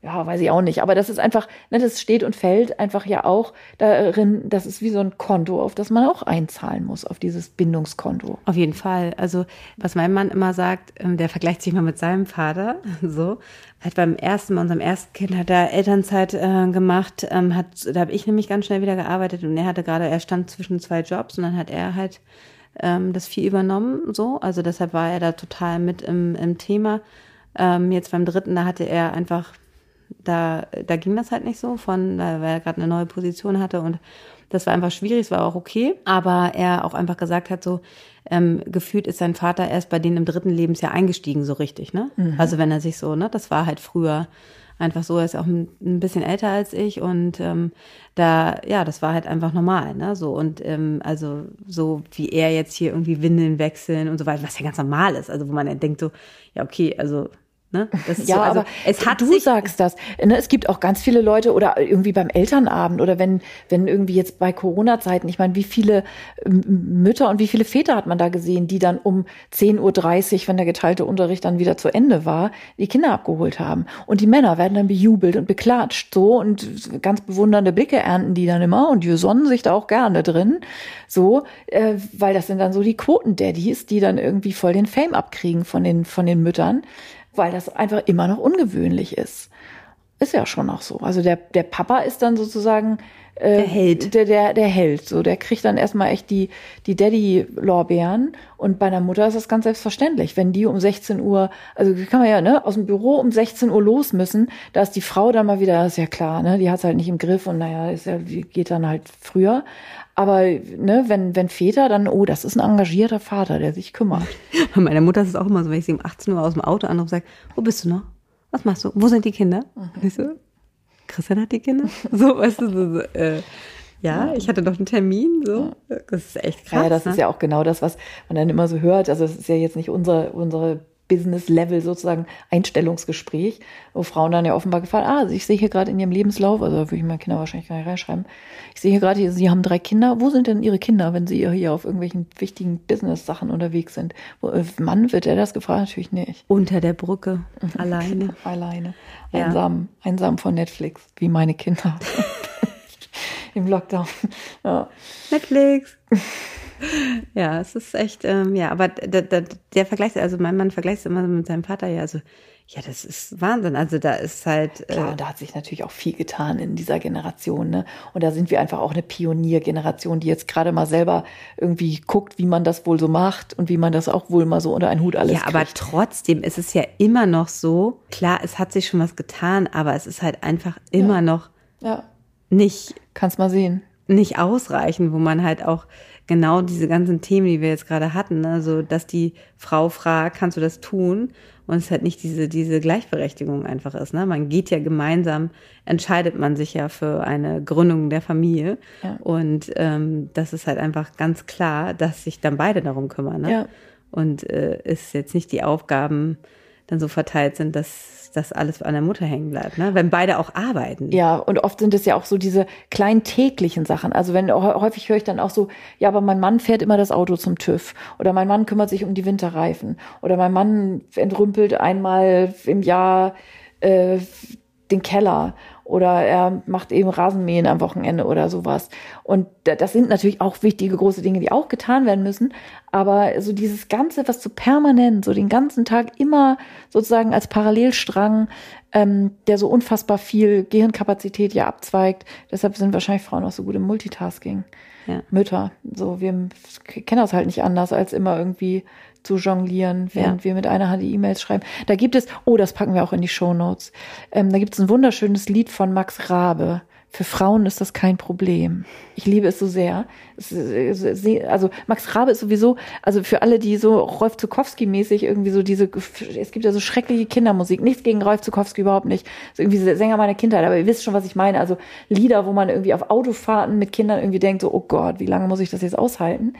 ja, weiß ich auch nicht. Aber das ist einfach, ne, das steht und fällt einfach ja auch darin, das ist wie so ein Konto, auf das man auch einzahlen muss, auf dieses Bindungskonto. Auf jeden Fall. Also, was mein Mann immer sagt, ähm, der vergleicht sich mal mit seinem Vater, so. Halt beim ersten, bei unserem ersten Kind hat er Elternzeit äh, gemacht, ähm, hat, da habe ich nämlich ganz schnell wieder gearbeitet und er hatte gerade, er stand zwischen zwei Jobs und dann hat er halt ähm, das viel übernommen, so. Also deshalb war er da total mit im, im Thema. Ähm, jetzt beim dritten, da hatte er einfach, da, da ging das halt nicht so, von, weil er gerade eine neue Position hatte und das war einfach schwierig, es war auch okay. Aber er auch einfach gesagt hat, so, ähm, gefühlt ist sein Vater erst bei denen im dritten Lebensjahr eingestiegen, so richtig, ne? Mhm. Also wenn er sich so, ne, das war halt früher einfach so, er ist auch ein, ein bisschen älter als ich und ähm, da, ja, das war halt einfach normal, ne? So und ähm, also so wie er jetzt hier irgendwie Windeln wechseln und so weiter, was ja ganz normal ist, also wo man dann denkt so, ja, okay, also Ne? ja, so, also, aber es hat du sagst das. Ne, es gibt auch ganz viele Leute oder irgendwie beim Elternabend oder wenn wenn irgendwie jetzt bei Corona-Zeiten, ich meine, wie viele Mütter und wie viele Väter hat man da gesehen, die dann um 10.30 Uhr, wenn der geteilte Unterricht dann wieder zu Ende war, die Kinder abgeholt haben. Und die Männer werden dann bejubelt und beklatscht so und ganz bewundernde Blicke ernten die dann immer und die sonnen sich da auch gerne drin. So, äh, weil das sind dann so die Quoten-Daddies, die dann irgendwie voll den Fame abkriegen von den, von den Müttern weil das einfach immer noch ungewöhnlich ist. Ist ja schon auch so. Also der, der Papa ist dann sozusagen der Held. Der, der, der Held. So, der kriegt dann erstmal echt die, die Daddy-Lorbeeren. Und bei einer Mutter ist das ganz selbstverständlich. Wenn die um 16 Uhr, also kann man ja, ne, aus dem Büro um 16 Uhr los müssen, da ist die Frau dann mal wieder, ist ja klar, ne, die hat es halt nicht im Griff und naja, ist ja, die geht dann halt früher. Aber ne, wenn, wenn Väter, dann, oh, das ist ein engagierter Vater, der sich kümmert. Bei meiner Mutter ist es auch immer so, wenn ich sie um 18 Uhr aus dem Auto anrufe, sage, wo bist du noch? Was machst du? Wo sind die Kinder? Mhm. Christian hat die Kinder. So, weißt du, so, so, äh, ja, ich hatte doch einen Termin, so. Das ist echt krass. Ja, das ne? ist ja auch genau das, was man dann immer so hört. Also, es ist ja jetzt nicht unsere, unsere Business-Level sozusagen Einstellungsgespräch, wo Frauen dann ja offenbar gefallen, ah, ich sehe hier gerade in ihrem Lebenslauf, also würde ich meine Kinder wahrscheinlich gar nicht reinschreiben, ich sehe hier gerade, Sie haben drei Kinder, wo sind denn Ihre Kinder, wenn Sie hier auf irgendwelchen wichtigen Business-Sachen unterwegs sind? Äh, Mann, wird er das gefragt? Natürlich nicht. Unter der Brücke, alleine. alleine. Einsam, ja. einsam von Netflix, wie meine Kinder. Im Lockdown. Ja. Netflix. ja, es ist echt, ähm, ja, aber der, der, der Vergleich, also mein Mann vergleicht es immer mit seinem Vater, ja, also ja, das ist Wahnsinn. Also da ist halt. Äh Klar, da hat sich natürlich auch viel getan in dieser Generation, ne? Und da sind wir einfach auch eine Pioniergeneration, die jetzt gerade mal selber irgendwie guckt, wie man das wohl so macht und wie man das auch wohl mal so unter einen Hut alles Ja, kriegt. aber trotzdem ist es ja immer noch so, klar, es hat sich schon was getan, aber es ist halt einfach immer ja. noch ja. nicht. Kannst mal sehen. Nicht ausreichend, wo man halt auch genau diese ganzen Themen, die wir jetzt gerade hatten, also dass die Frau fragt, kannst du das tun? Und es halt nicht diese, diese Gleichberechtigung einfach ist. Ne? Man geht ja gemeinsam, entscheidet man sich ja für eine Gründung der Familie. Ja. Und ähm, das ist halt einfach ganz klar, dass sich dann beide darum kümmern. Ne? Ja. Und äh, ist jetzt nicht die Aufgaben dann so verteilt sind, dass dass alles an der Mutter hängen bleibt, ne? wenn beide auch arbeiten. Ja, und oft sind es ja auch so diese kleinen täglichen Sachen. Also wenn häufig höre ich dann auch so, ja, aber mein Mann fährt immer das Auto zum TÜV oder mein Mann kümmert sich um die Winterreifen oder mein Mann entrümpelt einmal im Jahr äh, den Keller oder er macht eben Rasenmähen am Wochenende oder sowas. Und das sind natürlich auch wichtige große Dinge, die auch getan werden müssen. Aber so dieses Ganze, was so permanent, so den ganzen Tag immer sozusagen als Parallelstrang, ähm, der so unfassbar viel Gehirnkapazität ja abzweigt. Deshalb sind wahrscheinlich Frauen auch so gut im Multitasking. Ja. Mütter. So, wir kennen das halt nicht anders, als immer irgendwie zu jonglieren, während ja. wir mit einer Hand die E-Mails schreiben. Da gibt es, oh, das packen wir auch in die Show Notes. Ähm, da gibt es ein wunderschönes Lied von Max Rabe. Für Frauen ist das kein Problem. Ich liebe es so sehr. Also Max Rabe ist sowieso, also für alle, die so Rolf Zukowski-mäßig irgendwie so diese, es gibt ja so schreckliche Kindermusik. Nichts gegen Rolf Zukowski überhaupt nicht. ist irgendwie Sänger meiner Kindheit, aber ihr wisst schon, was ich meine. Also Lieder, wo man irgendwie auf Autofahrten mit Kindern irgendwie denkt, so, oh Gott, wie lange muss ich das jetzt aushalten?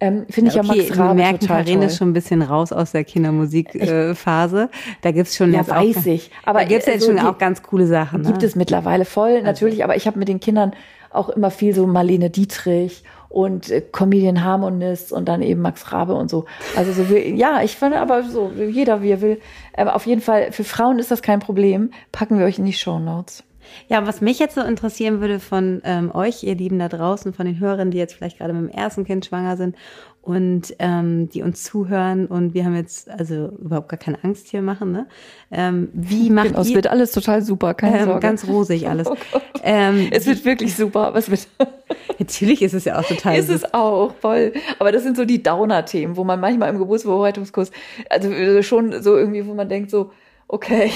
Ähm, Finde ja, ich okay, ja Max Rabe merken, total Karin ist schon ein bisschen raus aus der Kindermusikphase. Äh, da gibt's schon ja, weiß auch, ich. Aber da gibt's jetzt also schon auch ganz coole Sachen. Gibt ne? es mittlerweile voll, also natürlich. Aber ich habe mit den Kindern auch immer viel so Marlene Dietrich und äh, Comedian Harmonist und dann eben Max Rabe und so. Also so wie, ja, ich fand aber so jeder wie er will. Aber auf jeden Fall für Frauen ist das kein Problem. Packen wir euch in die Show Notes. Ja, was mich jetzt so interessieren würde von ähm, euch, ihr Lieben da draußen, von den Hörern, die jetzt vielleicht gerade mit dem ersten Kind schwanger sind und ähm, die uns zuhören und wir haben jetzt also überhaupt gar keine Angst hier machen, ne? Ähm, wie macht genau, ihr? Es wird alles total super, keine ähm, Sorge. Ganz rosig alles. Oh ähm, es wird wirklich super, aber es wird Natürlich ist es ja auch total. Ist es auch, voll. Aber das sind so die Downer-Themen, wo man manchmal im Geburtsvorbereitungskurs, also äh, schon so irgendwie, wo man denkt so, okay,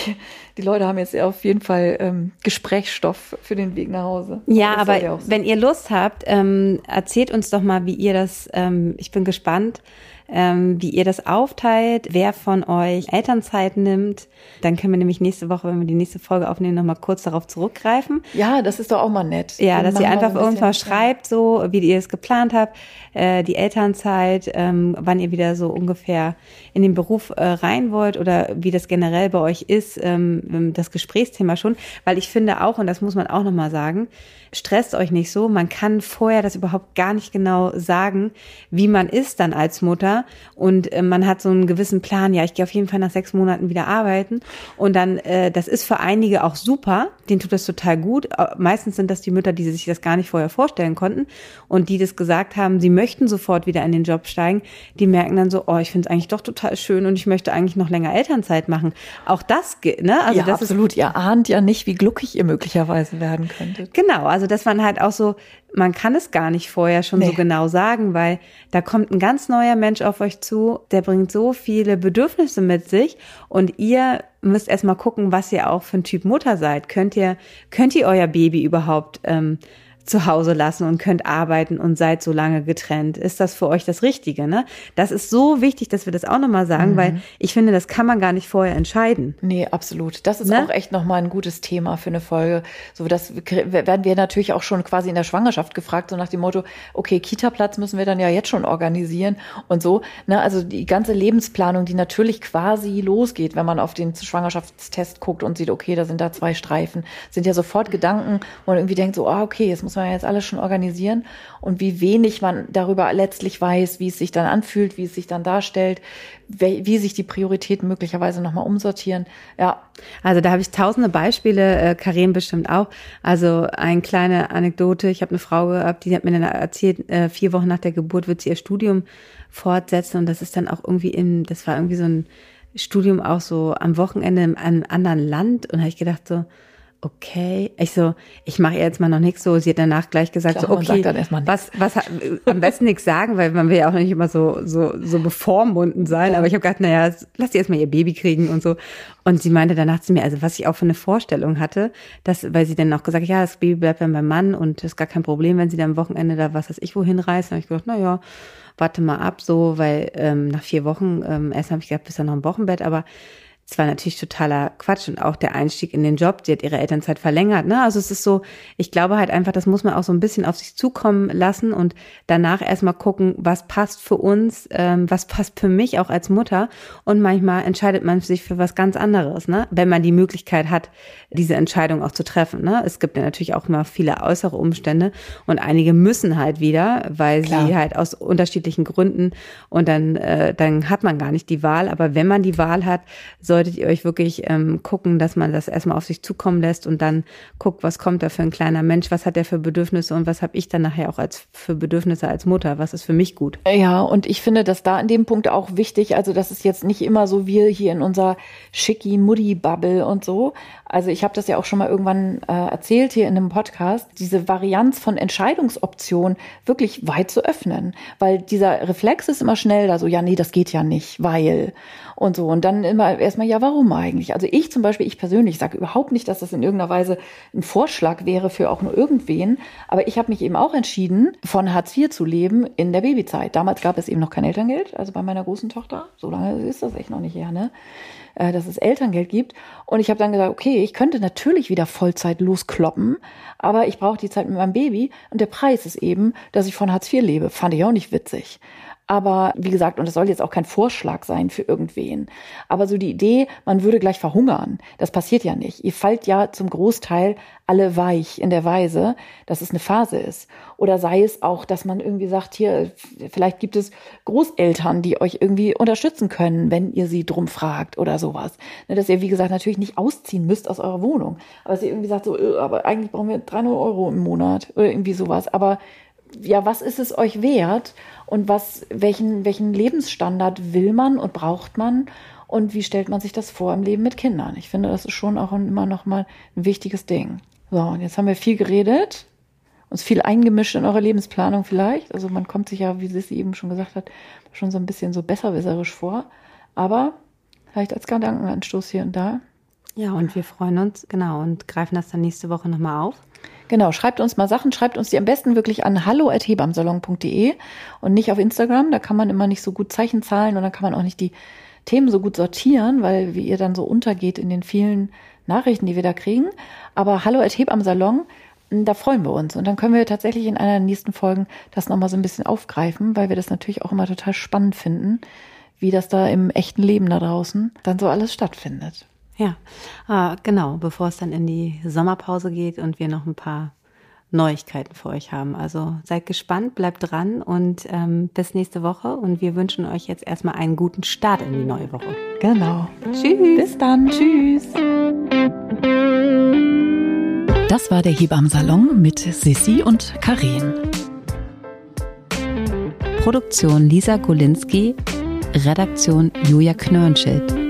die Leute haben jetzt auf jeden Fall ähm, Gesprächsstoff für den Weg nach Hause. Ja, aber ja wenn ihr Lust habt, ähm, erzählt uns doch mal, wie ihr das, ähm, ich bin gespannt, ähm, wie ihr das aufteilt, wer von euch Elternzeit nimmt. Dann können wir nämlich nächste Woche, wenn wir die nächste Folge aufnehmen, nochmal kurz darauf zurückgreifen. Ja, das ist doch auch mal nett. Ja, Dann dass ihr einfach irgendwann schreibt, so wie ihr es geplant habt, äh, die Elternzeit, ähm, wann ihr wieder so ungefähr in den Beruf äh, rein wollt oder wie das generell bei euch ist, ähm, das Gesprächsthema schon. Weil ich finde auch, und das muss man auch nochmal sagen, stresst euch nicht so. Man kann vorher das überhaupt gar nicht genau sagen, wie man ist dann als Mutter Und äh, man hat so einen gewissen Plan, ja, ich gehe auf jeden Fall nach sechs Monaten wieder arbeiten und dann, äh, das ist für einige auch super, denen tut das total gut. Meistens sind das die Mütter, die sich das gar nicht vorher vorstellen konnten und die das gesagt haben, sie möchten sofort wieder in den Job steigen, die merken dann so, oh, ich finde es eigentlich doch total schön und ich möchte eigentlich noch länger Elternzeit machen. Auch das, ne? Also ja, das absolut. Ist, ihr ahnt ja nicht, wie gluckig ihr möglicherweise werden könntet. Genau, also das waren halt auch so, man kann es gar nicht vorher schon nee. so genau sagen, weil da kommt ein ganz neuer Mensch auf euch zu, der bringt so viele Bedürfnisse mit sich und ihr müsst erstmal gucken, was ihr auch für ein Typ Mutter seid. Könnt ihr, könnt ihr euer Baby überhaupt ähm, zu Hause lassen und könnt arbeiten und seid so lange getrennt. Ist das für euch das Richtige? Ne? Das ist so wichtig, dass wir das auch nochmal sagen, mhm. weil ich finde, das kann man gar nicht vorher entscheiden. Nee, absolut. Das ist ne? auch echt nochmal ein gutes Thema für eine Folge. So, das werden wir natürlich auch schon quasi in der Schwangerschaft gefragt, so nach dem Motto, okay, Kita-Platz müssen wir dann ja jetzt schon organisieren und so. Ne? Also die ganze Lebensplanung, die natürlich quasi losgeht, wenn man auf den Schwangerschaftstest guckt und sieht, okay, da sind da zwei Streifen, sind ja sofort Gedanken, wo man irgendwie denkt so, ah, okay, jetzt muss muss man jetzt alles schon organisieren und wie wenig man darüber letztlich weiß, wie es sich dann anfühlt, wie es sich dann darstellt, wie, sich die Prioritäten möglicherweise nochmal umsortieren. Ja. Also da habe ich tausende Beispiele, äh, Karin bestimmt auch. Also eine kleine Anekdote, ich habe eine Frau gehabt, die hat mir dann erzählt, äh, vier Wochen nach der Geburt wird sie ihr Studium fortsetzen und das ist dann auch irgendwie in, das war irgendwie so ein Studium auch so am Wochenende in einem anderen Land und habe ich gedacht so, okay. Ich so, ich mache jetzt mal noch nichts so. Sie hat danach gleich gesagt, Klar, so, okay, was, was, am besten nichts sagen, weil man will ja auch nicht immer so, so, so bevormunden sein. Ja. Aber ich habe gedacht, naja, lass sie erstmal ihr Baby kriegen und so. Und sie meinte danach zu mir, also was ich auch für eine Vorstellung hatte, dass, weil sie dann auch gesagt hat, ja, das Baby bleibt dann beim Mann und ist gar kein Problem, wenn sie dann am Wochenende da was weiß ich wohin reist. Dann habe ich gedacht, na ja, warte mal ab, so, weil ähm, nach vier Wochen, ähm, erst habe ich gedacht, bis dann noch ein Wochenbett, aber es war natürlich totaler Quatsch und auch der Einstieg in den Job, die hat ihre Elternzeit verlängert. Ne? Also es ist so, ich glaube halt einfach, das muss man auch so ein bisschen auf sich zukommen lassen und danach erstmal gucken, was passt für uns, ähm, was passt für mich auch als Mutter. Und manchmal entscheidet man sich für was ganz anderes, ne? wenn man die Möglichkeit hat, diese Entscheidung auch zu treffen. Ne? Es gibt ja natürlich auch immer viele äußere Umstände und einige müssen halt wieder, weil Klar. sie halt aus unterschiedlichen Gründen und dann, äh, dann hat man gar nicht die Wahl. Aber wenn man die Wahl hat, so solltet ihr euch wirklich ähm, gucken, dass man das erstmal auf sich zukommen lässt und dann guckt, was kommt da für ein kleiner Mensch, was hat der für Bedürfnisse und was habe ich dann nachher auch als für Bedürfnisse als Mutter, was ist für mich gut. Ja, und ich finde, dass da in dem Punkt auch wichtig, also das ist jetzt nicht immer so wir hier in unserer schicki Muddy Bubble und so. Also ich habe das ja auch schon mal irgendwann äh, erzählt hier in einem Podcast, diese Varianz von Entscheidungsoptionen wirklich weit zu öffnen, weil dieser Reflex ist immer schnell da so, ja, nee, das geht ja nicht, weil und so. Und dann immer erstmal, ja, warum eigentlich? Also ich zum Beispiel, ich persönlich sage überhaupt nicht, dass das in irgendeiner Weise ein Vorschlag wäre für auch nur irgendwen. Aber ich habe mich eben auch entschieden, von Hartz IV zu leben in der Babyzeit. Damals gab es eben noch kein Elterngeld, also bei meiner großen Tochter. So lange ist das echt noch nicht her, ne? Äh, dass es Elterngeld gibt. Und ich habe dann gesagt, okay, ich könnte natürlich wieder Vollzeit loskloppen, aber ich brauche die Zeit mit meinem Baby und der Preis ist eben, dass ich von Hartz IV lebe. Fand ich auch nicht witzig. Aber wie gesagt, und das soll jetzt auch kein Vorschlag sein für irgendwen. Aber so die Idee, man würde gleich verhungern, das passiert ja nicht. Ihr fallt ja zum Großteil alle weich in der Weise, dass es eine Phase ist. Oder sei es auch, dass man irgendwie sagt, hier, vielleicht gibt es Großeltern, die euch irgendwie unterstützen können, wenn ihr sie drum fragt oder sowas. Ne, dass ihr, wie gesagt, natürlich nicht ausziehen müsst aus eurer Wohnung. Aber dass ihr irgendwie sagt, so, äh, aber eigentlich brauchen wir 300 Euro im Monat oder irgendwie sowas. Aber ja, was ist es euch wert und was, welchen, welchen Lebensstandard will man und braucht man und wie stellt man sich das vor im Leben mit Kindern? Ich finde, das ist schon auch immer noch mal ein wichtiges Ding. So, und jetzt haben wir viel geredet, uns viel eingemischt in eure Lebensplanung vielleicht. Also man kommt sich ja, wie Sissi eben schon gesagt hat, schon so ein bisschen so besserwisserisch vor. Aber vielleicht als Gedankenanstoß hier und da. Ja, und wir freuen uns, genau, und greifen das dann nächste Woche nochmal auf. Genau, schreibt uns mal Sachen, schreibt uns die am besten wirklich an hallo.hebamsalon.de und nicht auf Instagram, da kann man immer nicht so gut Zeichen zahlen und dann kann man auch nicht die Themen so gut sortieren, weil wie ihr dann so untergeht in den vielen Nachrichten, die wir da kriegen. Aber hallo da freuen wir uns. Und dann können wir tatsächlich in einer der nächsten Folgen das nochmal so ein bisschen aufgreifen, weil wir das natürlich auch immer total spannend finden, wie das da im echten Leben da draußen dann so alles stattfindet. Ja, äh, genau, bevor es dann in die Sommerpause geht und wir noch ein paar Neuigkeiten für euch haben. Also seid gespannt, bleibt dran und ähm, bis nächste Woche. Und wir wünschen euch jetzt erstmal einen guten Start in die neue Woche. Genau. Tschüss. Bis dann. Tschüss. Das war der Hebammsalon mit Sissi und Karin. Produktion Lisa Golinski, Redaktion Julia Knörnschild.